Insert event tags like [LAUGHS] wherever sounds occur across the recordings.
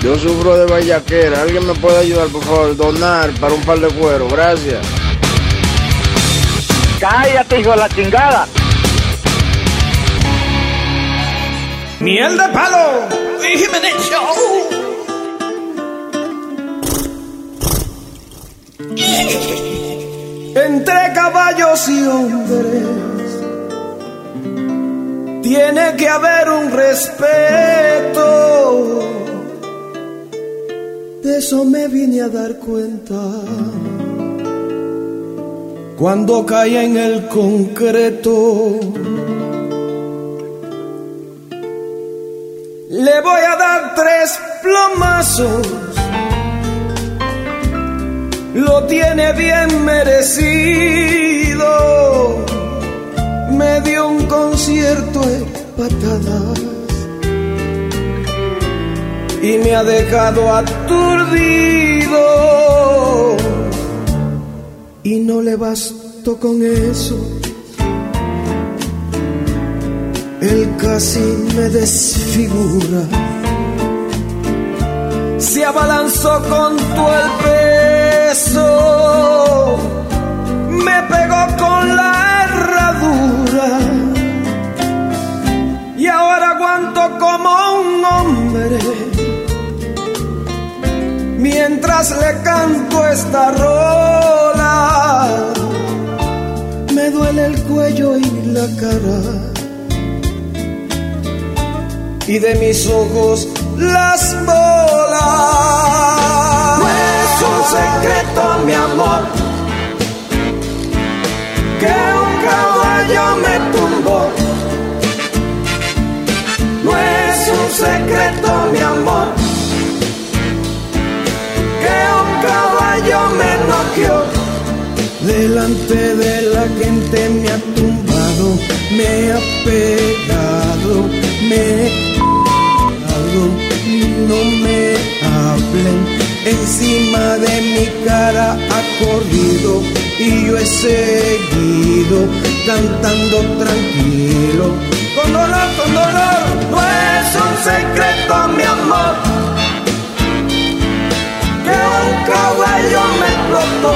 Yo sufro de vallaquera. ¿Alguien me puede ayudar, por favor? Donar para un par de cuero. Gracias. Cállate, hijo de la chingada. Miel de palo. Y Jiménez Show. Entre caballos y hombres tiene que haber un respeto. De eso me vine a dar cuenta cuando caí en el concreto. Le voy a dar tres plomazos. Lo tiene bien merecido. Me dio un concierto de patadas y me ha dejado aturdido. Y no le bastó con eso. Él casi me desfigura. Se abalanzó con todo el peso. Me pegó con la herradura. Y ahora aguanto como un hombre. Mientras le canto esta rola. Me duele el cuello y la cara y de mis ojos las bolas. No es un secreto, mi amor, que un caballo me tumbó. No es un secreto, mi amor, un caballo me noqueó. Delante de la gente me ha tumbado, me ha pegado, me no me hablen. Encima de mi cara ha corrido y yo he seguido cantando tranquilo. Con dolor, con dolor, no es un secreto, mi amor. Un caballo me explotó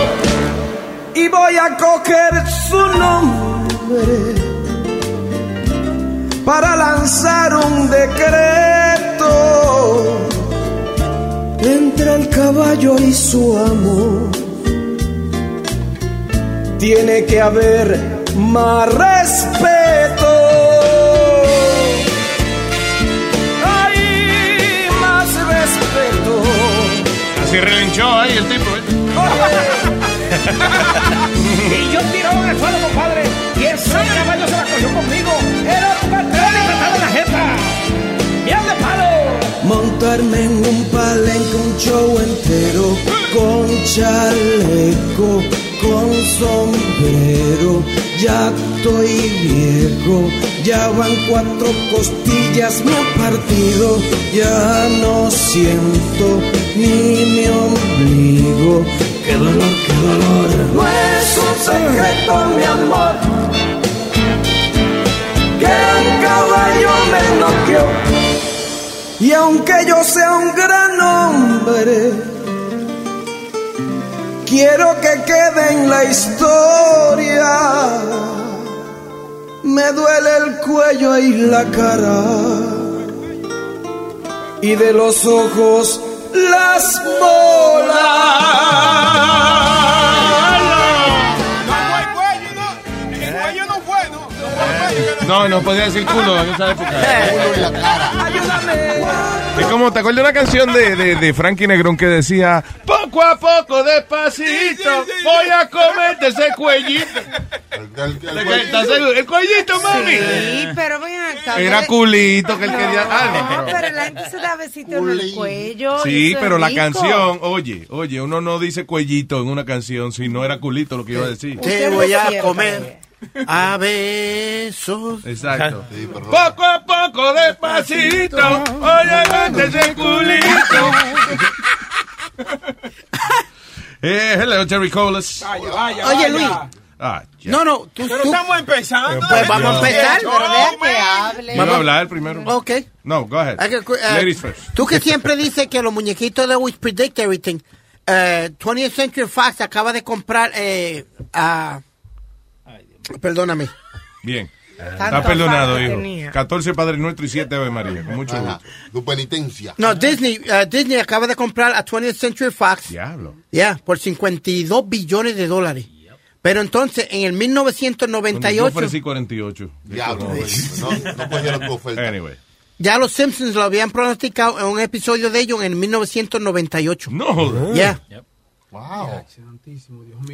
y voy a coger su nombre para lanzar un decreto entre el caballo y su amor. Tiene que haber más respeto. Y yo tirado en el suelo, compadre. Y ese caballo se la cogió conmigo. Era un patrón y trataba la jefa. ¡Miel de palo! Montarme en un palenque, un show entero. Con chaleco, con sombrero. Ya estoy viejo. Ya van cuatro costillas, me han partido. Ya no siento ni mi ombligo. ¡Qué dolor, qué dolor! No es un secreto, mi amor, que un caballo me noqueó. Y aunque yo sea un gran hombre, quiero que quede en la historia. Me duele el cuello y la cara. Y de los ojos las bolas. No, no podía decir culo en esa época. Culo en la cara. Ayúdame. Es como, ¿te acuerdas de una canción de, de, de Frankie Negrón que decía, poco a poco, despacito, voy a comerte ese cuellito. El, el- el- ¿De qué estás seguro? El cuellito, mami. Sí, pero ven acá. Era culito que él quería. Ah, no, No, pero- la gente se da besito en el cuello. Sí, pero la rico. canción, oye, oye, uno no dice cuellito en una canción si no era culito lo que iba a decir. Te voy a comer a besos. Exacto. Sí. Poco a poco, despacito, oye, vente ese culito. [LAUGHS] [LAUGHS] Eh, hello, Terry Colas. Vaya, vaya, Oye, vaya. Luis. Ah. No, no, tú, Pero tú- estamos empezando. Pues vamos a empezar. Pero vea que hable. ¿Iba a hablar primero? Ok. No, go ahead. Que cu- eh, Ladies first. Tú que siempre dices que los muñequitos de We Predict Everything. eh, 20th Century Fox acaba de comprar eh, a... Perdóname. Bien. Está perdonado, hijo. tenía. 14 Padre Nuestro y 7 Ave María. Con mucho Ajá. gusto. Tu penitencia. No, Disney, eh, Disney acaba de comprar a 20th Century Fox. Diablo. Ya, por 52 billones de dólares. Pero entonces, en el Yo 1998, ofrecí 48. Diablo, no, no cogieron tu oferta. Anyway. ya los Simpsons lo habían pronosticado en un episodio de ellos en el 1998. No. Ya. Wow.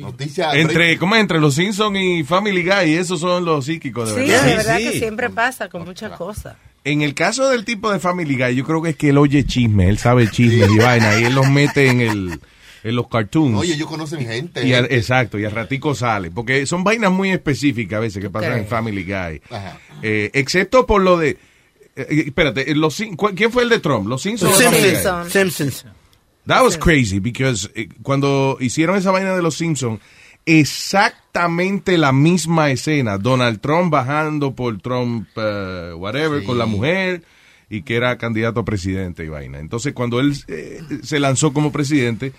Noticia. Entre, ¿cómo es? Entre los Simpsons y Family Guy, esos son los psíquicos, de Sí, verdad. de verdad que siempre pasa con muchas cosas. En el caso del tipo de Family Guy, yo creo que es que él oye chisme, él sabe chismes y vaina, y él los mete en el en los cartoons. Oye, ellos conocen gente. y al- exacto, y al ratico sale. Porque son vainas muy específicas a veces que pasan Sí. en Family Guy. Ajá. Eh, excepto por lo de... eh, eh, espérate, los, Sim- ¿cu- ¿quién fue el de Trump? ¿Los Simpsons? Los. Simpsons. That was crazy because eh, cuando hicieron esa vaina de los Simpsons, exactamente la misma escena, Donald Trump bajando por Trump, eh, whatever, Sí. con la mujer y que era candidato a presidente y vaina. Entonces cuando él eh, se lanzó como presidente,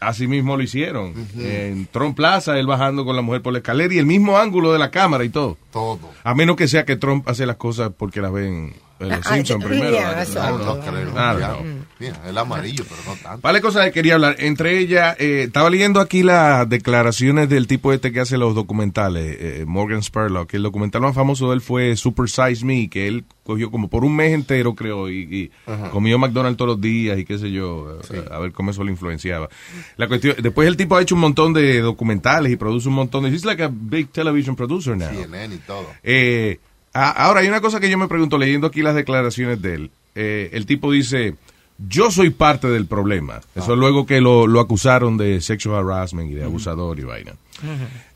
así mismo lo hicieron. En Trump Plaza, él bajando con la mujer por la escalera y el mismo ángulo de la cámara y todo. Todo. A menos que sea que Trump hace las cosas porque las ven en los Ah, Simpsons primero. Mira, el amarillo, pero no tanto. Vale, cosas que quería hablar. Entre ellas, eh, estaba leyendo aquí las declaraciones del tipo este que hace los documentales, eh, Morgan Spurlock. El documental más famoso de él fue Super Size Me, que él cogió como por un mes entero, creo, y, y comió McDonald's todos los días y qué sé yo, eh, a, ver cómo eso lo influenciaba. La cuestión, después el tipo ha hecho un montón de documentales y produce un montón de... He's like a big television producer now. CNN y todo. Eh, a- ahora, hay una cosa que yo me pregunto leyendo aquí las declaraciones de él. Eh, el tipo dice, yo soy parte del problema. Eso es luego que lo, lo acusaron de sexual harassment y de abusador y vaina.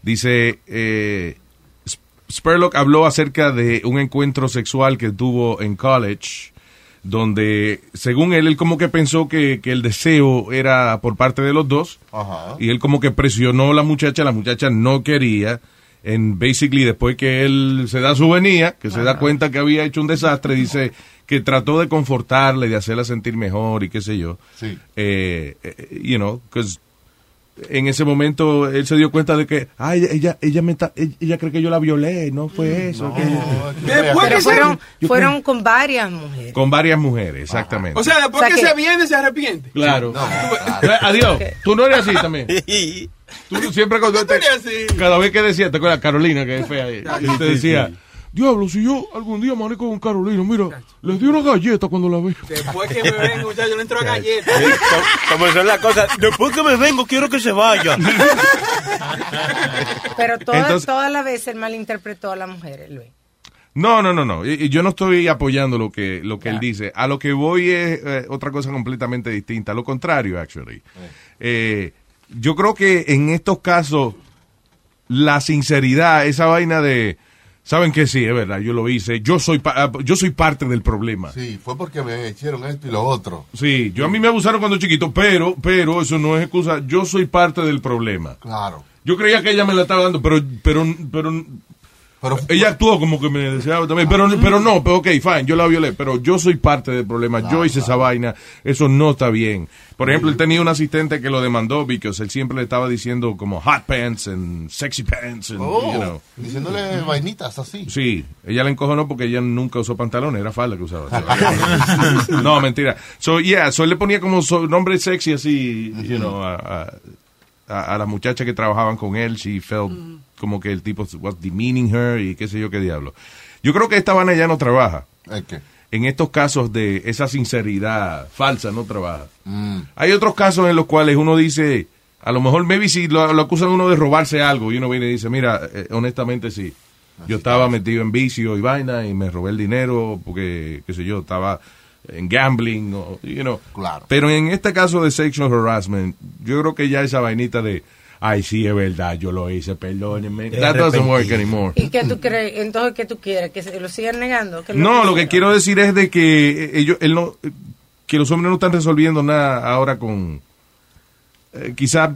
Dice, eh, Sp- Spurlock habló acerca de un encuentro sexual que tuvo en college, donde, según él, él como que pensó que, que el deseo era por parte de los dos. Ajá. Y él como que presionó a la muchacha, la muchacha no quería. En basically, después que él se da su venía, que se da cuenta que había hecho un desastre, dice que trató de confortarle, de hacerla sentir mejor y qué sé yo. Sí. Eh, eh, you know, because en ese momento él se dio cuenta de que, ay, ella, ella me está, ella, ella cree que yo la violé, no fue eso. que- Después Pero que se, fueron, fueron con varias mujeres. Con varias mujeres, exactamente. o sea, después O sea que, que- se viene, se arrepiente. claro. No, [LAUGHS] Adiós. Tú no eres así también. [LAUGHS] Tú siempre cuando te, cada vez que decía, te acuerdas Carolina que es fea y te decía, diablo, si yo algún día amanezco con Carolina, mira, les di una galleta cuando la vi. Después que me ven, muchachos, le entro a galleta. Como son las cosas. Después que me vengo, quiero que se vaya. Pero todas, todas las veces él malinterpretó a las mujeres, Luis. No, no, no, no. Yo no estoy apoyando lo que lo que él dice. A lo que voy es eh, otra cosa completamente distinta. Lo contrario, actually. Eh, yo creo que en estos casos la sinceridad, esa vaina de saben que sí, es verdad, yo lo hice. Yo soy pa- ah, yo soy parte del problema. Sí, fue porque me hicieron esto y lo otro. Sí, yo a mí me abusaron cuando chiquito, pero, pero eso no es excusa. Yo soy parte del problema. Claro. Yo creía que ella me la estaba dando, pero, pero, pero Pero ella actuó como que me deseaba también, pero, pero no, pero ok, fine, yo la violé, pero yo soy parte del problema, yo hice esa vaina, eso no está bien. Por ejemplo, él tenía un asistente que lo demandó porque él siempre le estaba diciendo como hot pants and sexy pants and, Oh, you know. diciéndole vainitas así. Sí, ella le encojonó porque ella nunca usó pantalones, era falda que usaba. [LAUGHS] no, mentira. So, yeah, so él le ponía como so- nombre sexy así, you know, a, a, a- a las muchachas que trabajaban con él. She felt como que el tipo was demeaning her y qué sé yo qué diablo. Yo creo que esta vaina ya no trabaja. ¿El qué? en estos casos de esa sinceridad falsa no trabaja. Hay otros casos en los cuales uno dice, a lo mejor, maybe si lo, lo acusan uno de robarse algo y uno viene y dice, mira, eh, honestamente sí, yo estaba metido en vicio y vaina y me robé el dinero porque, qué sé yo, estaba en gambling, o, you know. Claro. Pero en este caso de sexual harassment, yo creo que ya esa vainita de, ay, sí, es verdad, yo lo hice, perdónenme, that doesn't work anymore. ¿Y qué tú crees? Entonces, ¿qué tú quieres? ¿Que se lo sigan negando? ¿Qué es No, lo que quiero decir es de que eh, ellos, él no, eh, que los hombres no están resolviendo nada ahora con, eh, quizás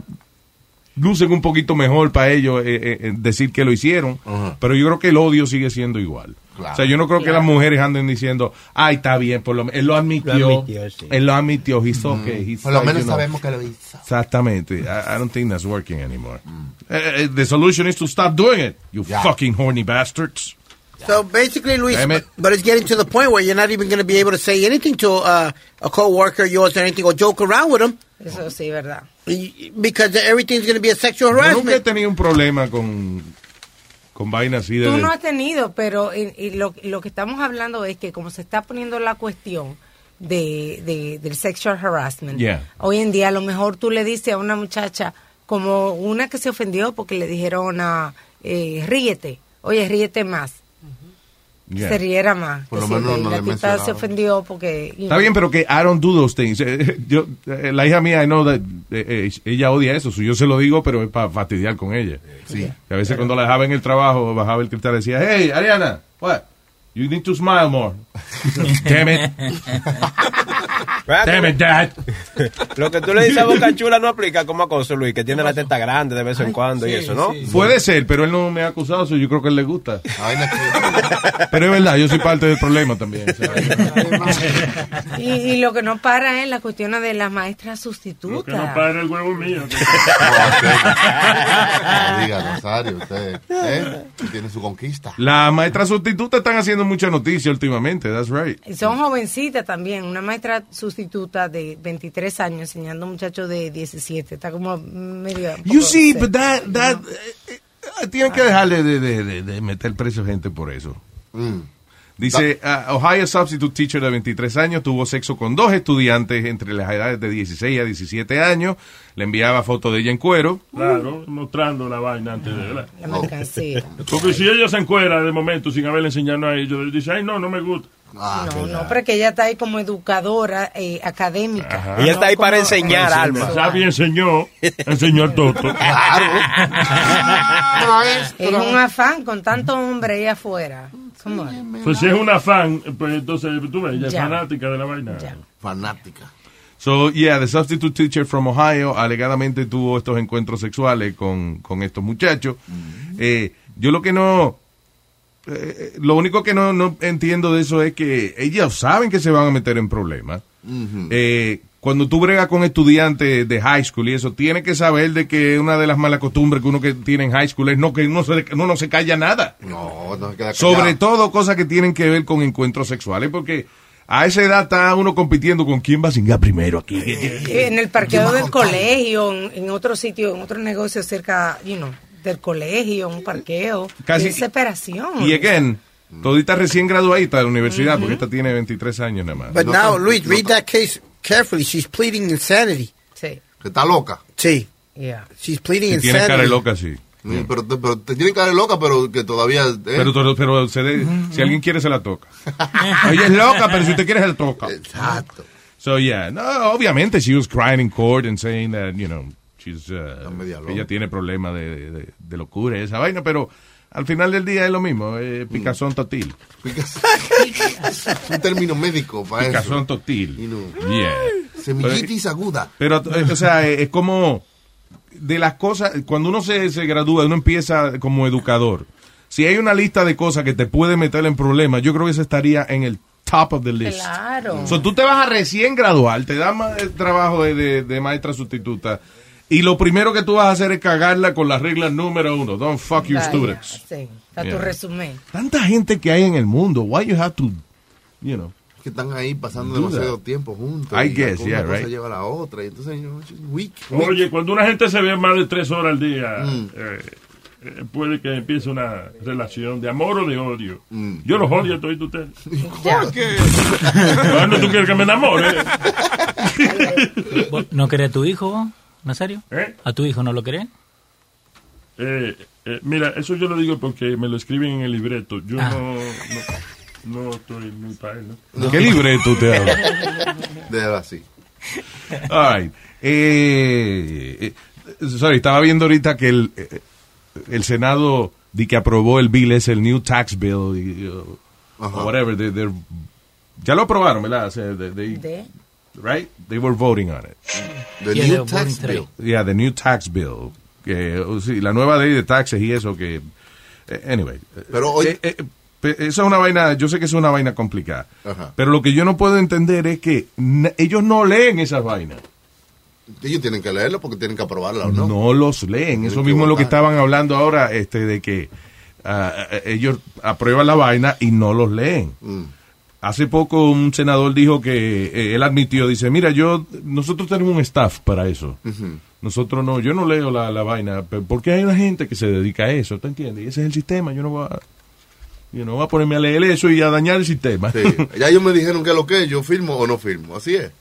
lucen un poquito mejor para ellos eh, eh, eh, decir que lo hicieron, Ajá. pero yo creo que el odio sigue siendo igual. Claro. O sea, yo no creo que las mujeres anden diciendo, ay, está bien, por lo menos, él lo admitió, Lo admitió, sí. él lo admitió, okay, he's Por lo menos you know. sabemos que lo hizo. Exactamente. I, I don't think that's working anymore. Eh, eh, the solution is to stop doing it, you Yeah. fucking horny bastards. So basically, Luis, it. but, but it's getting to the point where you're not even going to be able to say anything to uh, a coworker of yours or anything, or joke around with them, Eso sí, verdad. Because everything's going to be a sexual Yo nunca he harassment. tenido un problema con, con vainas así de... Tú no has tenido, pero y, y lo, lo que estamos hablando es que como se está poniendo la cuestión de, de- del sexual harassment, Yeah. hoy en día a lo mejor tú le dices a una muchacha, como una que se ofendió porque le dijeron a, eh, ríete, oye, ríete más, Yeah. se riera más. Por lo menos no la le tipa se ofendió porque... Está know. bien, pero que I don't do those things. [LAUGHS] Yo, eh, la hija mía, I know that, eh, eh, ella odia eso. so Yo se lo digo, pero es para fastidiar con ella. Sí. Que a veces cuando la dejaba en el trabajo, bajaba el cristal y decía, hey, Ariana, what? You need to smile more. [LAUGHS] Damn it. [LAUGHS] Damn it, dad. [LAUGHS] Lo que tú le dices a Boca Chula no aplica como acoso, Luis, que tiene la teta grande de vez en cuando y eso, ¿no? Puede ser, pero él no me ha acusado, so yo creo que a él le gusta. Que- [LAUGHS] Pero es verdad, yo soy parte del problema también. Y, y lo que no para es la cuestión de las maestras sustitutas. el huevo mío. [LAUGHS] No, usted- no diga, Rosario, usted ¿eh? tiene su conquista. Las maestras sustitutas están haciendo mucha noticia últimamente, that's right. Y Son jovencitas también. Una maestra sustituta de 23 años enseñando a un muchacho de 17. Está como medio... You see, but that, that, eh, eh, tienen que dejarle de, de, de, de meter preso gente por eso. Mm. Dice, uh, Ohio substitute teacher de 23 años tuvo sexo con dos estudiantes entre las edades de 16 a 17 años. Le enviaba fotos de ella en cuero. Claro, mostrando la vaina antes de ¿verdad? La mercancía. Porque si ella se encuera de momento sin haberle enseñado a ellos, dice, ay, no, no me gusta. Ah, No, no, pero que ella está ahí como educadora eh, académica. Ella está ahí No para enseñar, Alma. Sabi enseñó, enseñó toto. [LAUGHS] Es un afán con tanto hombre ahí afuera. Come on. Pues si es una fan, pues entonces tú ves, ella es fanática de la vaina. Ya. Fanática. So, yeah, the substitute teacher from Ohio alegadamente tuvo estos encuentros sexuales con, con estos muchachos. Eh, yo lo que no... eh, lo único que no, no entiendo de eso es que ellos saben que se van a meter en problemas. Eh, cuando tú bregas con estudiantes de high school y eso, tienes que saber de que una de las malas costumbres que uno que tiene en high school es no que uno, se, uno no se calla nada. No, no se queda Sobre todo cosas que tienen que ver con encuentros sexuales, porque a esa edad está uno compitiendo con quién va a cingar primero aquí. En el parqueo del colegio, en, en otro sitio, en otro negocio cerca, you know, del colegio, un parqueo. Casi- Desesperación. Y again, todita recién graduadita de la universidad, porque esta tiene 23 años nada más. But No now, Luis, no read that case carefully. She's pleading insanity. Sí, Que está loca. Sí, yeah. she's pleading tiene insanity. cara de loca, sí. Mm, Pero, te- pero te tiene cara de loca, pero que todavía. ¿eh? Pero, pero, pero se de- si alguien quiere, se la toca. [LAUGHS] Ella es loca, pero si usted quiere, se la toca. Exacto. So, yeah. No, obviamente, she was crying in court and saying that, you know, she's, uh, ella tiene problemas de, de, de locura y esa vaina, pero al final del día es lo mismo, eh, picazón totil. [LAUGHS] Un término médico para Picazón eso. totil. Y no. Yeah. Semillitis aguda. Pero, eh, o sea, eh, es como de las cosas, cuando uno se, se gradúa, uno empieza como educador. Si hay una lista de cosas que te puede meter en problemas, yo creo que eso estaría en el top of the list. Claro. So, tú te vas a recién graduar, te dan trabajo de, de- de maestra sustituta, y lo primero que tú vas a hacer es cagarla con las reglas número uno. Don't fuck your Vaya, students. Sí, está Yeah. tu resumen. Tanta gente que hay en el mundo, why you have to, you know. Que están ahí pasando Do demasiado that. tiempo juntos. I y guess, una yeah, cosa right. lleva a la otra. Y entonces, you know, she's weak. weak. Oye, cuando una gente se ve más de tres horas al día, Mm. eh, eh, puede que empiece una relación de amor o de odio. Mm. Yo los odio a todos ustedes. [LAUGHS] Ya. ¿Cuándo tú quieres que me enamore? [LAUGHS] ¿Vos ¿No querés a tu hijo, Nazario? ¿Eh? ¿A tu hijo no lo querés? Eh, eh, mira, eso yo lo digo porque me lo escriben en el libreto. Yo Ah. no, no, no estoy muy para él, ¿no? ¿Qué libreto usted habla? [LAUGHS] Déjalo así. All right. Eh, eh, sorry, estaba viendo ahorita que el, eh, el Senado di que aprobó el bill es el New Tax Bill y, uh, whatever. they- ya lo aprobaron, ¿verdad? O sea, they- they- De- right? They were voting on it. The Yeah, new tax bill. Yeah, the new tax bill. Que, uh, sí, la nueva ley de taxes y eso que... eh, anyway. Pero hoy- Eh, eh, esa es una vaina, yo sé que es una vaina complicada. Ajá. Pero lo que yo no puedo entender es que ellos no leen esas vainas. Ellos tienen que leerlo porque tienen que aprobarla, ¿o no? No los leen. Eso mismo es lo que estaban hablando ahora, este, de que ah, ellos aprueban la vaina y no los leen. Mm. Hace poco un senador dijo que eh, él admitió, dice, mira, yo, nosotros tenemos un staff para eso. Nosotros no, yo no leo la, la vaina, porque hay una gente que se dedica a eso, ¿te entiendes? Y ese es el sistema, yo no voy a, yo no voy a ponerme a leer eso y a dañar el sistema. Sí. [LAUGHS] Ya ellos me dijeron que lo que yo firmo o no firmo. Así es.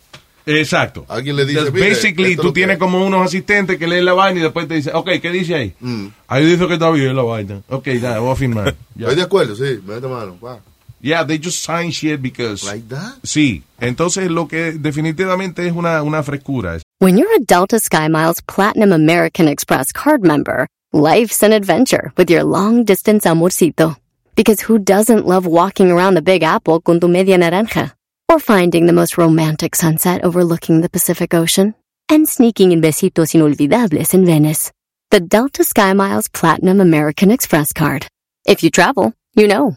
Exacto. Alguien le dice, Entonces, "Mire, basically, tú tienes es". como unos asistentes que leen la vaina y después te dicen, ok, ¿qué dice ahí? Mm. Ahí dice que está bien la vaina. Ok, ya, voy a firmar. [LAUGHS] Ya. Estoy de acuerdo, sí. Mete mano. va. Yeah, they just sign shit because... Like that. Sí, entonces lo que definitivamente es una, una frescura. When you're a Delta SkyMiles Platinum American Express card member, life's an adventure with your long distance amorcito. Because who doesn't love walking around the Big Apple con tu media naranja? Or finding the most romantic sunset overlooking the Pacific Ocean? And sneaking in besitos inolvidables in Venice. The Delta SkyMiles Platinum American Express card. If you travel, you know.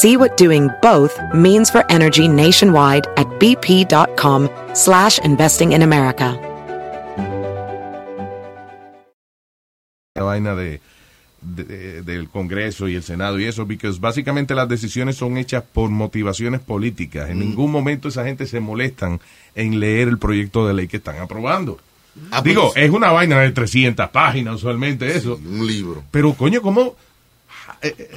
See what doing both means for energy nationwide at bp.com slash investing in America. La vaina de, de- del Congreso y el Senado y eso, porque básicamente las decisiones son hechas por motivaciones políticas. En ningún momento esa gente se molestan en leer el proyecto de ley que están aprobando. Ah, Digo, pues, es una vaina de 300 páginas usualmente eso. un libro. Pero coño, ¿cómo? Eh, eh,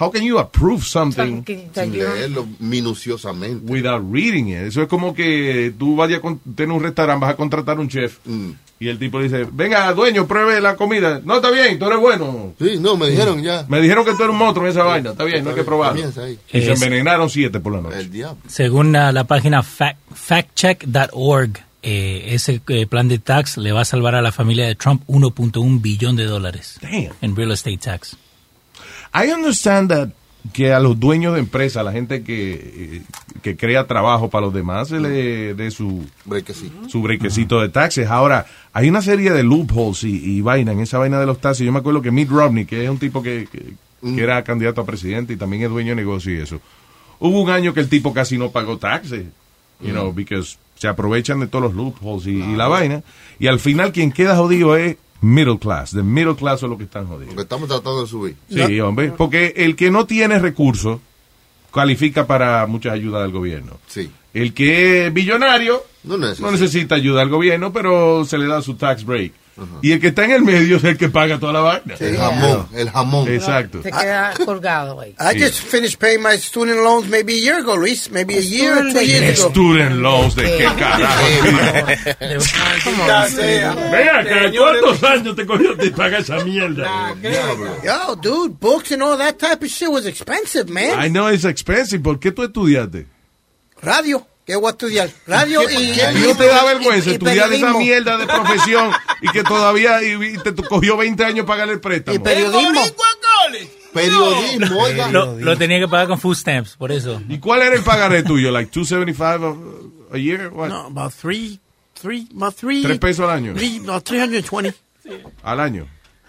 How can you approve something Sin leerlo minuciosamente. without reading it? Eso es como que tú vayas a tener un restaurante, vas a contratar un chef Mm. y el tipo dice, venga, dueño, pruebe la comida. No, está bien, tú eres bueno. Sí, no, me dijeron ya. Me dijeron que tú eres un monstruo en esa vaina. Está bien, no hay que probarlo. Ahí. Y se envenenaron siete por la noche. El diablo. Según la, la página fact, factcheck.org, eh, ese eh, plan de tax le va a salvar a la familia de Trump 1.1 billón de dólares Damn. en real estate tax. I understand that que a los dueños de empresas, a la gente que, eh, que crea trabajo para los demás, se le dé su, Brequecito. su brequecito de taxes. Ahora, hay una serie de loopholes y, y vaina en esa vaina de los taxes. Yo me acuerdo que Mitt Romney, que es un tipo que, que- que era candidato a presidente y también es dueño de negocio y eso. Hubo un año que el tipo casi no pagó taxes, you know, because se aprovechan de todos los loopholes y, y la vaina. Y al final quien queda jodido es middle class. The middle class son los que están jodidos. Porque estamos tratando de subir. Sí, hombre, porque el que no tiene recursos califica para muchas ayudas del gobierno. Sí. El que es billonario No necesita. no necesita ayuda del gobierno, pero se le da su tax break. Y el que está en el medio es el que paga toda la vaina. El jamón, el jamón. Exacto. Se queda colgado ahí. I just finished paying my student loans maybe a year ago, Luis. Maybe a year or two years ago. Student loans, ¿de qué carajo? Venga, acá, ¿cuántos años te cogió de pagar esa mierda? Yo, dude, books and all that type of shit was expensive, man. I know it's expensive. ¿Por qué tú estudiaste? Radio. ¿Qué voy a estudiar? Radio y... ¿Y no te da vergüenza y- y estudiar esa periodismo. mierda de profesión y que todavía y, y te cogió 20 años pagar el préstamo? Y periodismo. Periodismo, oiga. Lo, lo tenía que pagar con food stamps, por eso. ¿Y cuál era el pagaré tuyo? Like 275 a, a year? What? No, about three, three, about three. ¿Tres pesos al año? Three, no, 320. Al año.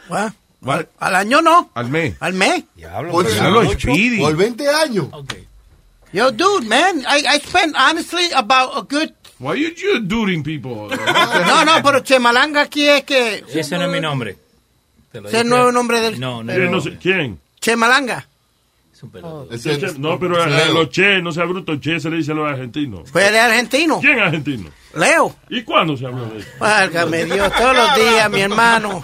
What? What? Al año no. Al mes. Al mes. Diablo, Por, por 20 años. Yo, dude, man, I, I spent honestly about a good. Why you, you during people? [LAUGHS] No, no, pero Chemalanga aquí es que. Ese no es mi nombre. Es el nombre del. No, no. No sé- ¿Quién? Chemalanga. Che, no, pero a, a los che, no sea bruto, che se le dice a los argentinos. Fue de argentino. ¿Quién es argentino? Leo. ¿Y cuándo se habló de eso? Válgame Dios, todos los días, mi hermano.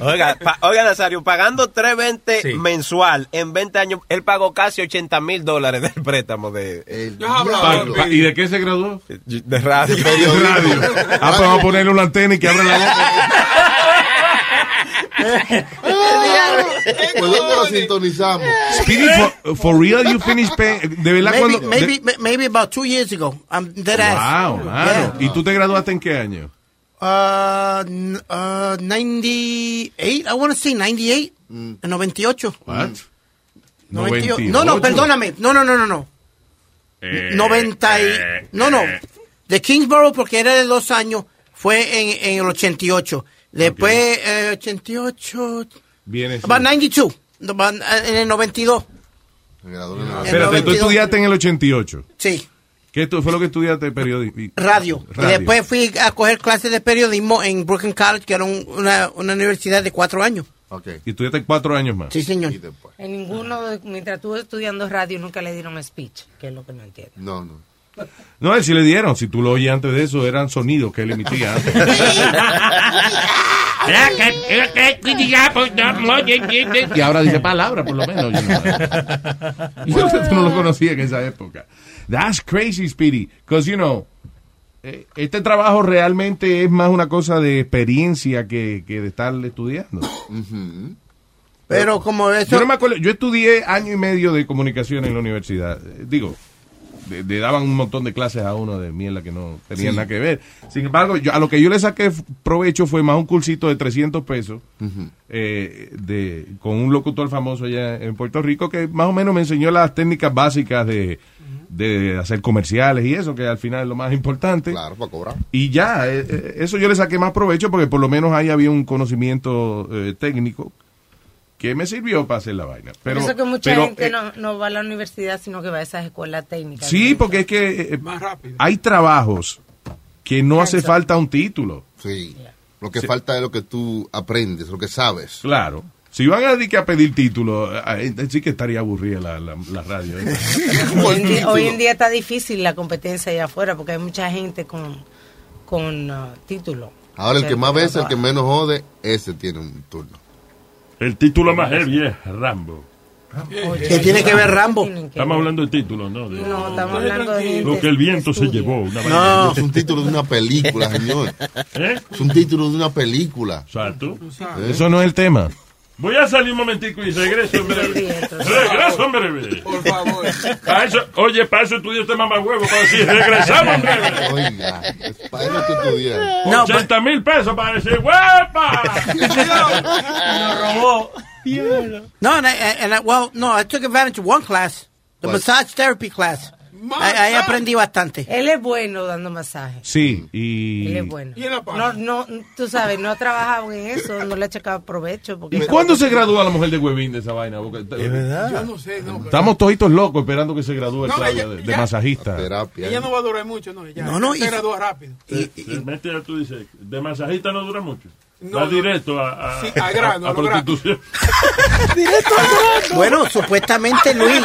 Oiga, pa- oiga, Nazario, pagando 320 mensual en 20 años, él pagó casi 80 mil dólares del préstamo de... ¿Y de qué se graduó? De radio. De radio. [LAUGHS] Ah, pues vamos a ponerle una antena y que abra la boca. [LAUGHS] ¿Por dónde lo sintonizamos? Speedy, for, for real, you finished paying. De verdad, Maybe, cuando. maybe, maybe about two years ago. I'm dead ass. Wow. ¿Y tú te graduaste en qué año? Uh, uh, 98, I want to say 98, Mm. en 98. What? 98. No, no, perdóname. No, no, no, no, no. Eh, 90 y, no, no. De Kingsborough, porque era de dos años, fue en, en el 88. Después, eh, 88, Viene. about 92, about, eh, en el 92. Espérate, tú estudiaste en el 88. Sí, ¿Qué fue lo que estudiaste periodismo? radio. Y después fui a coger clases de periodismo en Brooklyn College, que era un- una, una universidad de cuatro años. Y estudiaste cuatro años más. Sí, señor. En ninguno, mientras estuve estudiando radio, nunca le dieron speech, que es lo que no entiendo. No, no. No, él sí le dieron. Si tú lo oías antes de eso, eran sonidos que él emitía antes. [LAUGHS] y ahora dice palabras, por lo menos. Yo no, [LAUGHS] yo no lo conocía en esa época. That's crazy, Speedy. Because, you know, eh, este trabajo realmente es más una cosa de experiencia que, que de estar estudiando. Pero como eso... Yo no me acuerdo, yo estudié año y medio de comunicación en la universidad. Eh, Digo, le, daban un montón de clases a uno de mierda que no tenían Sí. nada que ver. Sin embargo, yo, a lo que yo le saqué provecho fue más un cursito de 300 pesos eh, de, con un locutor famoso allá en Puerto Rico que más o menos me enseñó las técnicas básicas de, de hacer comerciales y eso, que al final es lo más importante. Claro, para cobrar. Y ya, eh, eh, eso yo le saqué más provecho porque por lo menos ahí había un conocimiento eh, técnico que me sirvió para hacer la vaina. Pero, Por eso que mucha pero, gente eh, no, no va a la universidad, sino que va a esas escuelas técnicas. Sí, porque es que eh, hay trabajos que no hace falta un título. Sí. Lo que falta es lo que tú aprendes, lo que sabes. Claro. Si van a dedicar a pedir título, eh, eh, sí que estaría aburrida la, la, la radio. ¿eh? [LAUGHS] Hoy en, día, hoy en día está difícil la competencia allá afuera porque hay mucha gente con, con ah, título. Ahora el que más besa, el que menos jode, ese tiene un turno. El título más heavy es Rambo. ¿Qué tiene que ver Rambo? Estamos hablando del título, ¿no? De- No, estamos hablando de gente Lo que el viento se llevó. Una No, es un título de una película, señor. ¿Eh? Es un título de una película. Exacto. ¿Eh? Eso no es el tema. Voy a salir un momentico y regreso en breve. regreso en breve. Por favor. Para eso, oye, para eso estudié este mamá huevo, para decir, regresamos en breve. Oiga, es para eso que estudiar. No, 80 mil pesos para decir, ¡huepa! Lo robó. No, and I, and I- well, no, I took advantage of one class, the What? massage therapy class. Ahí ahí aprendí bastante. Él es bueno dando masajes. Sí, y... Él es bueno. No, no, tú sabes, no ha trabajado en eso, no le ha sacado provecho. Porque ¿Y cuándo se gradúa la mujer de Huevín de esa vaina? Porque- Yo no sé, no. pero- Estamos toditos locos esperando que se gradúe No, Claudia ella- de, de ya- masajista. Terapia. Ella no va a durar mucho, no. Ya, No, no, se y- gradúa rápido. Se, se mete, tú dices, de masajista no dura mucho. No, Va no. directo a, a, Sí, al grano, a- a a lo [LAUGHS] grano. prostitución. Bueno, [LAUGHS] supuestamente Luis,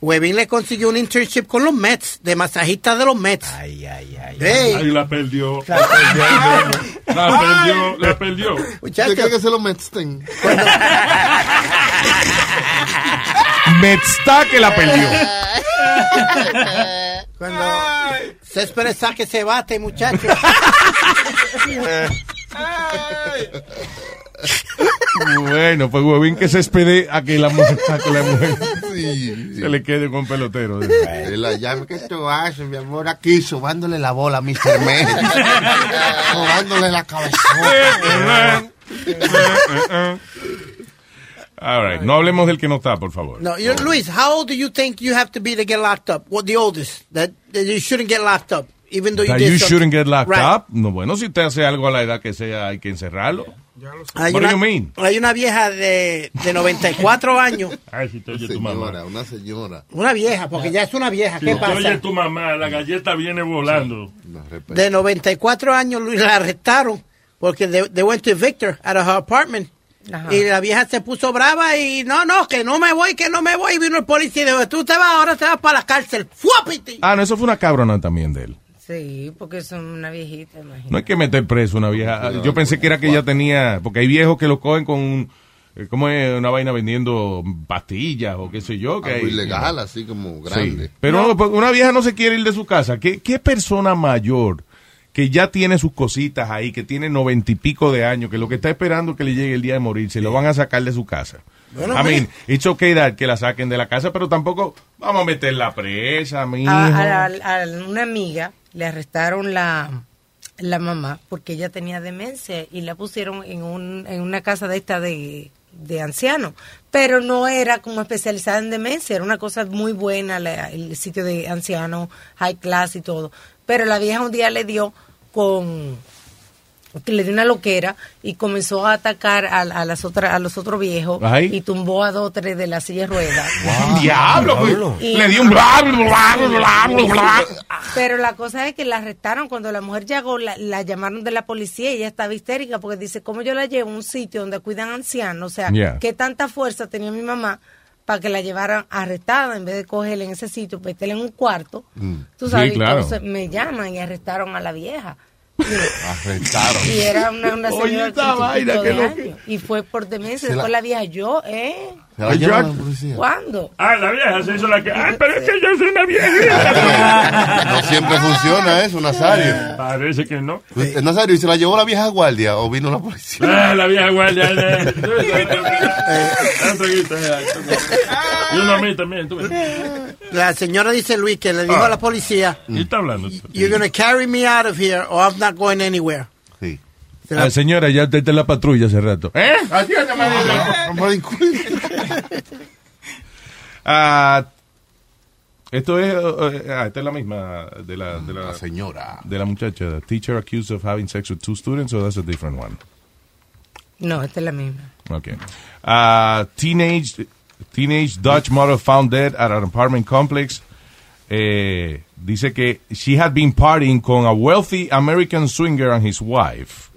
Webin le consiguió un internship con los Mets, de masajista de los Mets. Ay, ay, ay. Hey, Ahí la perdió. La perdió. [LAUGHS] La perdió. La perdió. muchacho, ¿Usted cree que se lo mesten? [LAUGHS] Metzta que la perdió. cuando se expresa que se bate, muchacho. [LAUGHS] Bueno, pues Huevín que se espere a que la mujer, a que la mujer [LAUGHS] Sí, sí. se le quede con pelotero. Él la llama, ¿qué tú haces, mi amor? Aquí, sobándole la bola a Mr. Men. [LAUGHS] sobándole la cabeza. All right, no hablemos del que no está, por favor. No, you're, Luis, how old do you think you have to be to get locked up? What the oldest that, that you shouldn't get locked up, even though you That did you shouldn't get locked Right. up. No, bueno, si usted hace algo a la edad que sea, hay que encerrarlo. Hay What una, do you mean? hay una vieja de, de 94 años. [LAUGHS] Ay, si te oye tu Señora, mamá. una señora. Una vieja, porque ya es una vieja. Si ¿Qué te oye pasa? tu mamá, la galleta viene volando. De 94 años, Luis, la arrestaron porque they, they went to Victor at her apartment. Ajá. Y la vieja se puso brava y no, no, que no me voy, que no me voy. Y vino el policía y dijo, tú te vas, ahora te vas para la cárcel. ¡Fuapiti! Ah, no, eso fue una cabrona también de él. Sí, porque son una viejita, imagínate. No hay que meter preso una vieja. Yo pensé que era que ella tenía, porque hay viejos que lo cogen con, un- eh, ¿cómo es? Una vaina vendiendo pastillas o qué sé yo. Que Algo hay- ilegal, así como grande. Sí. Pero no, pues, una vieja no se quiere ir de su casa. ¿Qué, qué persona mayor que ya tiene sus cositas ahí, que tiene noventa y pico de años, que lo que está esperando es que le llegue el día de morir, se lo van a sacar de su casa? Bueno, I mean, it's okay that que la saquen de la casa, pero tampoco vamos a meterla presa, a- a- a una amiga le arrestaron la, la mamá porque ella tenía demencia y la pusieron en, un, en una casa de esta de, de ancianos. Pero no era como especializada en demencia, era una cosa muy buena la- el sitio de ancianos, high class y todo. Pero la vieja un día le dio con que le dio una loquera y comenzó a atacar a, a las otras a los otros viejos Ay. y tumbó a dos o tres de la silla de ruedas. [LAUGHS] Diablo, pues, Y- le dio un bla, bla, bla, bla, bla, bla. Pero la cosa es que la arrestaron cuando la mujer llegó, la, la llamaron de la policía y ella estaba histérica porque dice, ¿cómo yo la llevo a un sitio donde cuidan ancianos? O sea, Yeah. ¿qué tanta fuerza tenía mi mamá para que la llevaran arrestada en vez de cogerla en ese sitio, meterla en un cuarto? Tú sabes, Sí, claro. entonces me llaman y arrestaron a la vieja. Arrestaron. Y era una, una Oye, señora esta de vaina, loca. años. Y fue por demencia. Se la- Después la vieja, yo, ¿eh? La la policía. ¿Cuándo? Ah, la vieja se hizo la que. Ay, pero es que yo soy una viejita. [LAUGHS] No siempre funciona eso, Nazario. Parece que no. Eh, Nazario, ¿y se la llevó la vieja guardia o vino la policía? Ah, la vieja guardia. eh. [LAUGHS] Eh. [LAUGHS] Y uno a mí también. tú. La señora dice Luis que le dijo Ah. a la policía, ¿Qué está hablando? you're gonna carry me out of here or I'm not going anywhere. Sí. Ah, señora, ya está en la patrulla hace rato. ¿Eh? [LAUGHS] Ah, esto es, eh, ah, esta es la misma de la, de la, señora. de la muchacha. Teacher accused of having sex with two students, or that's a different one. No, esta es la misma. Okay. Uh, teenage teenage Dutch mother found dead at an apartment complex. Eh, dice que she had been partying con a wealthy American swinger and his wife.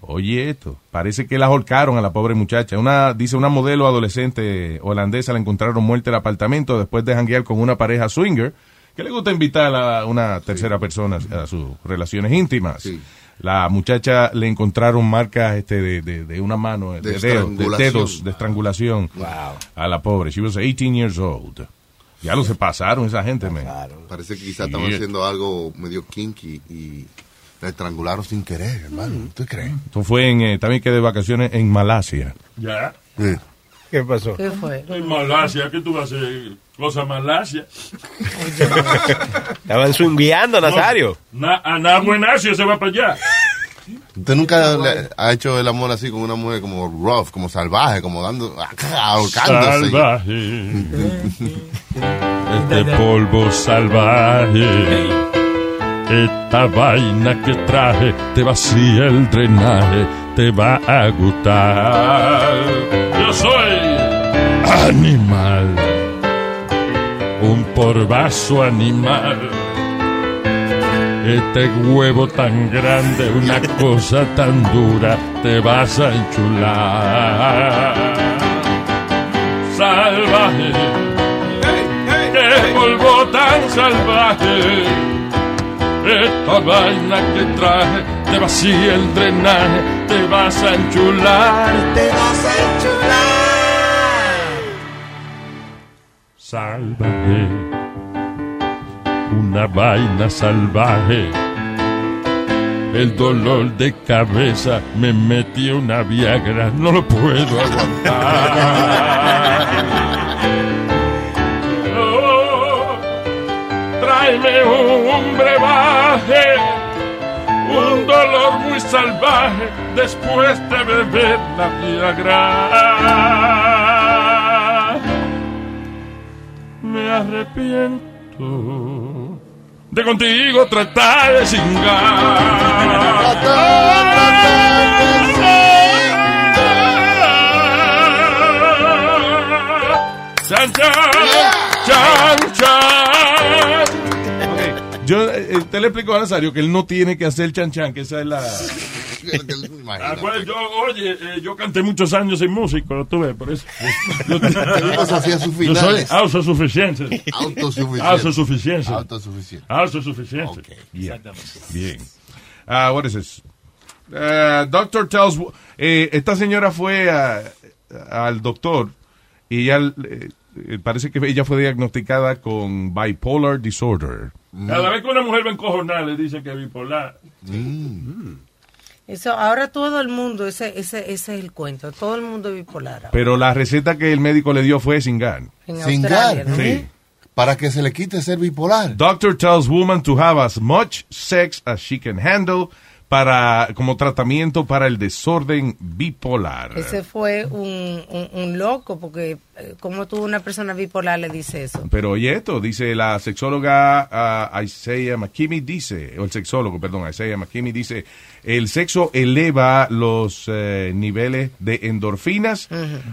Oye esto, parece que la ahorcaron a la pobre muchacha. Una dice una modelo adolescente holandesa la encontraron muerta en el apartamento después de janguear con una pareja swinger que le gusta invitar a una tercera persona a sus relaciones íntimas. La muchacha le encontraron marcas este, de, de, de una mano, de, De dedos, de estrangulación. dedos, de estrangulación a la pobre. She was 18 years old. Ya lo se pasaron esa gente, man. Parece que quizás estaban Sí. haciendo algo medio kinky y la estrangularon sin querer, hermano. ¿Tú crees? Esto fue en, eh, también que de vacaciones en Malasia. Ya. ¿Qué pasó? ¿Qué fue? En Malasia, ¿qué tú vas a hacer? Cosa Malasia. [LAUGHS] Estaban swingueando, Nazario. Na, a buenacio se va para allá. ¿Usted nunca le ha hecho el amor así con una mujer como rough, como salvaje, como dando, [LAUGHS] ahorcándose? Salvaje. [LAUGHS] Este polvo salvaje. Esta vaina que traje te vacía el drenaje, te va a gustar. Yo soy animal, un porvazo animal. Este huevo tan grande, una cosa tan dura, te vas a enchular. Salvaje, qué polvo tan salvaje. Esta vaina que traje, te vacía el drenaje, te vas a enchular. Te vas a enchular. Salvaje, una vaina salvaje. El dolor de cabeza me metió una viagra, no lo puedo aguantar. Oh, tráeme un brebaje, un dolor muy salvaje después de beber la viagra. Me arrepiento de contigo tratar de cingar. Chan, chan, chan, Yo eh, eh, te le explico a Nazario que él no tiene que hacer chan chan, que esa es la... Ah, pues, yo, oye, eh, yo canté muchos años sin músico, lo tuve, por eso. [LAUGHS] Yo, hacía sus yo soy autosuficiente. Autosuficiente. Autosuficiente. Autosuficiente. Autosuficiente. Yeah. Bien. Ah, what is this? Uh, doctor tells... eh, esta señora fue a- al doctor y ella... eh, eh, parece que ella fue diagnosticada con bipolar disorder. Cada vez que una mujer va encojonada le dice que es bipolar. Eso, ahora todo el mundo, ese, ese, ese es el cuento, todo el mundo es bipolar. Pero la receta que el médico le dio fue Singan. En Australia. ¿no? Sí. Para que se le quite ser bipolar. Doctor tells woman to have as much sex as she can handle para como tratamiento para el desorden bipolar. Ese fue un, un, un loco, porque eh, como tú una persona bipolar le dice eso. Pero oye esto, dice la sexóloga ah, Isaiah McKinney, dice, o el sexólogo, perdón, Isaiah McKinney dice, el sexo eleva los eh, niveles de endorfinas,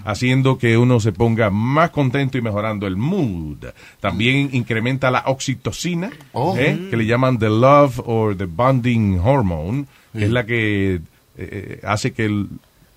haciendo que uno se ponga más contento y mejorando el mood. También incrementa la oxitocina, Oh. ¿eh? que le llaman the love or the bonding hormone, que es la que eh, hace que el-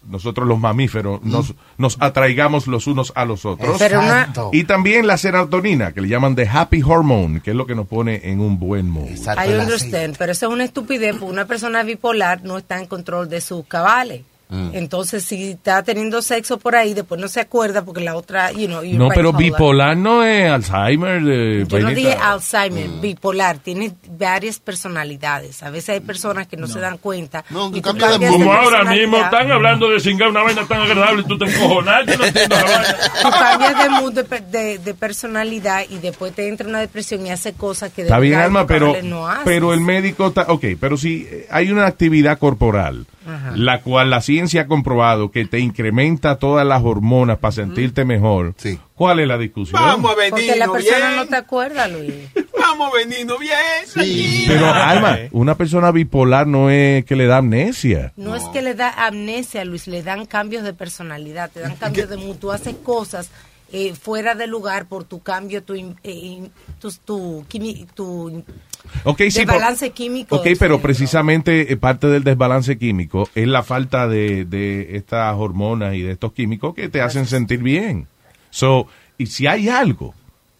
nosotros los mamíferos nos, nos atraigamos los unos a los otros. Exacto. Y también la serotonina, que le llaman the happy hormone, que es lo que nos pone en un buen mood. Exacto, I understand, pero eso es una estupidez, porque una persona bipolar no está en control de sus cabales. Mm. Entonces, si está teniendo sexo por ahí, después no se acuerda porque la otra, you know, No, pero bipolar. no es Alzheimer. De Yo no dije Alzheimer, bipolar, tiene varias personalidades. A veces hay personas que no, se dan cuenta. No, y tú cambia de Como ahora mismo están hablando de cingar una vaina tan agradable y tú te encojonas. Yo no entiendo la vaina. Tú cambias de mood, de, pe- de- de personalidad y después te entra una depresión y hace cosas que de Está bien, Alma, pero, no pero el médico está... Ok, pero si hay una actividad corporal, Ajá. la cual la ciencia ha comprobado que te incrementa todas las hormonas para sentirte mejor, Sí. ¿cuál es la discusión? Vamos a Porque la persona bien. no te acuerda, Luis. [LAUGHS] Vamos a venirnos bien. Pero, Alma, una persona bipolar no es que le da amnesia. No, es que le da amnesia, Luis, le dan cambios de personalidad, te dan cambios de mood. Tú haces cosas eh, fuera de lugar por tu cambio, tu, eh, tu, tu, quimi- tu Ok, sí, por- desbalance químico. Ok, pero precisamente eh, parte del desbalance químico es la falta de, de estas hormonas y de estos químicos que te hacen sentir bien. So, y si hay algo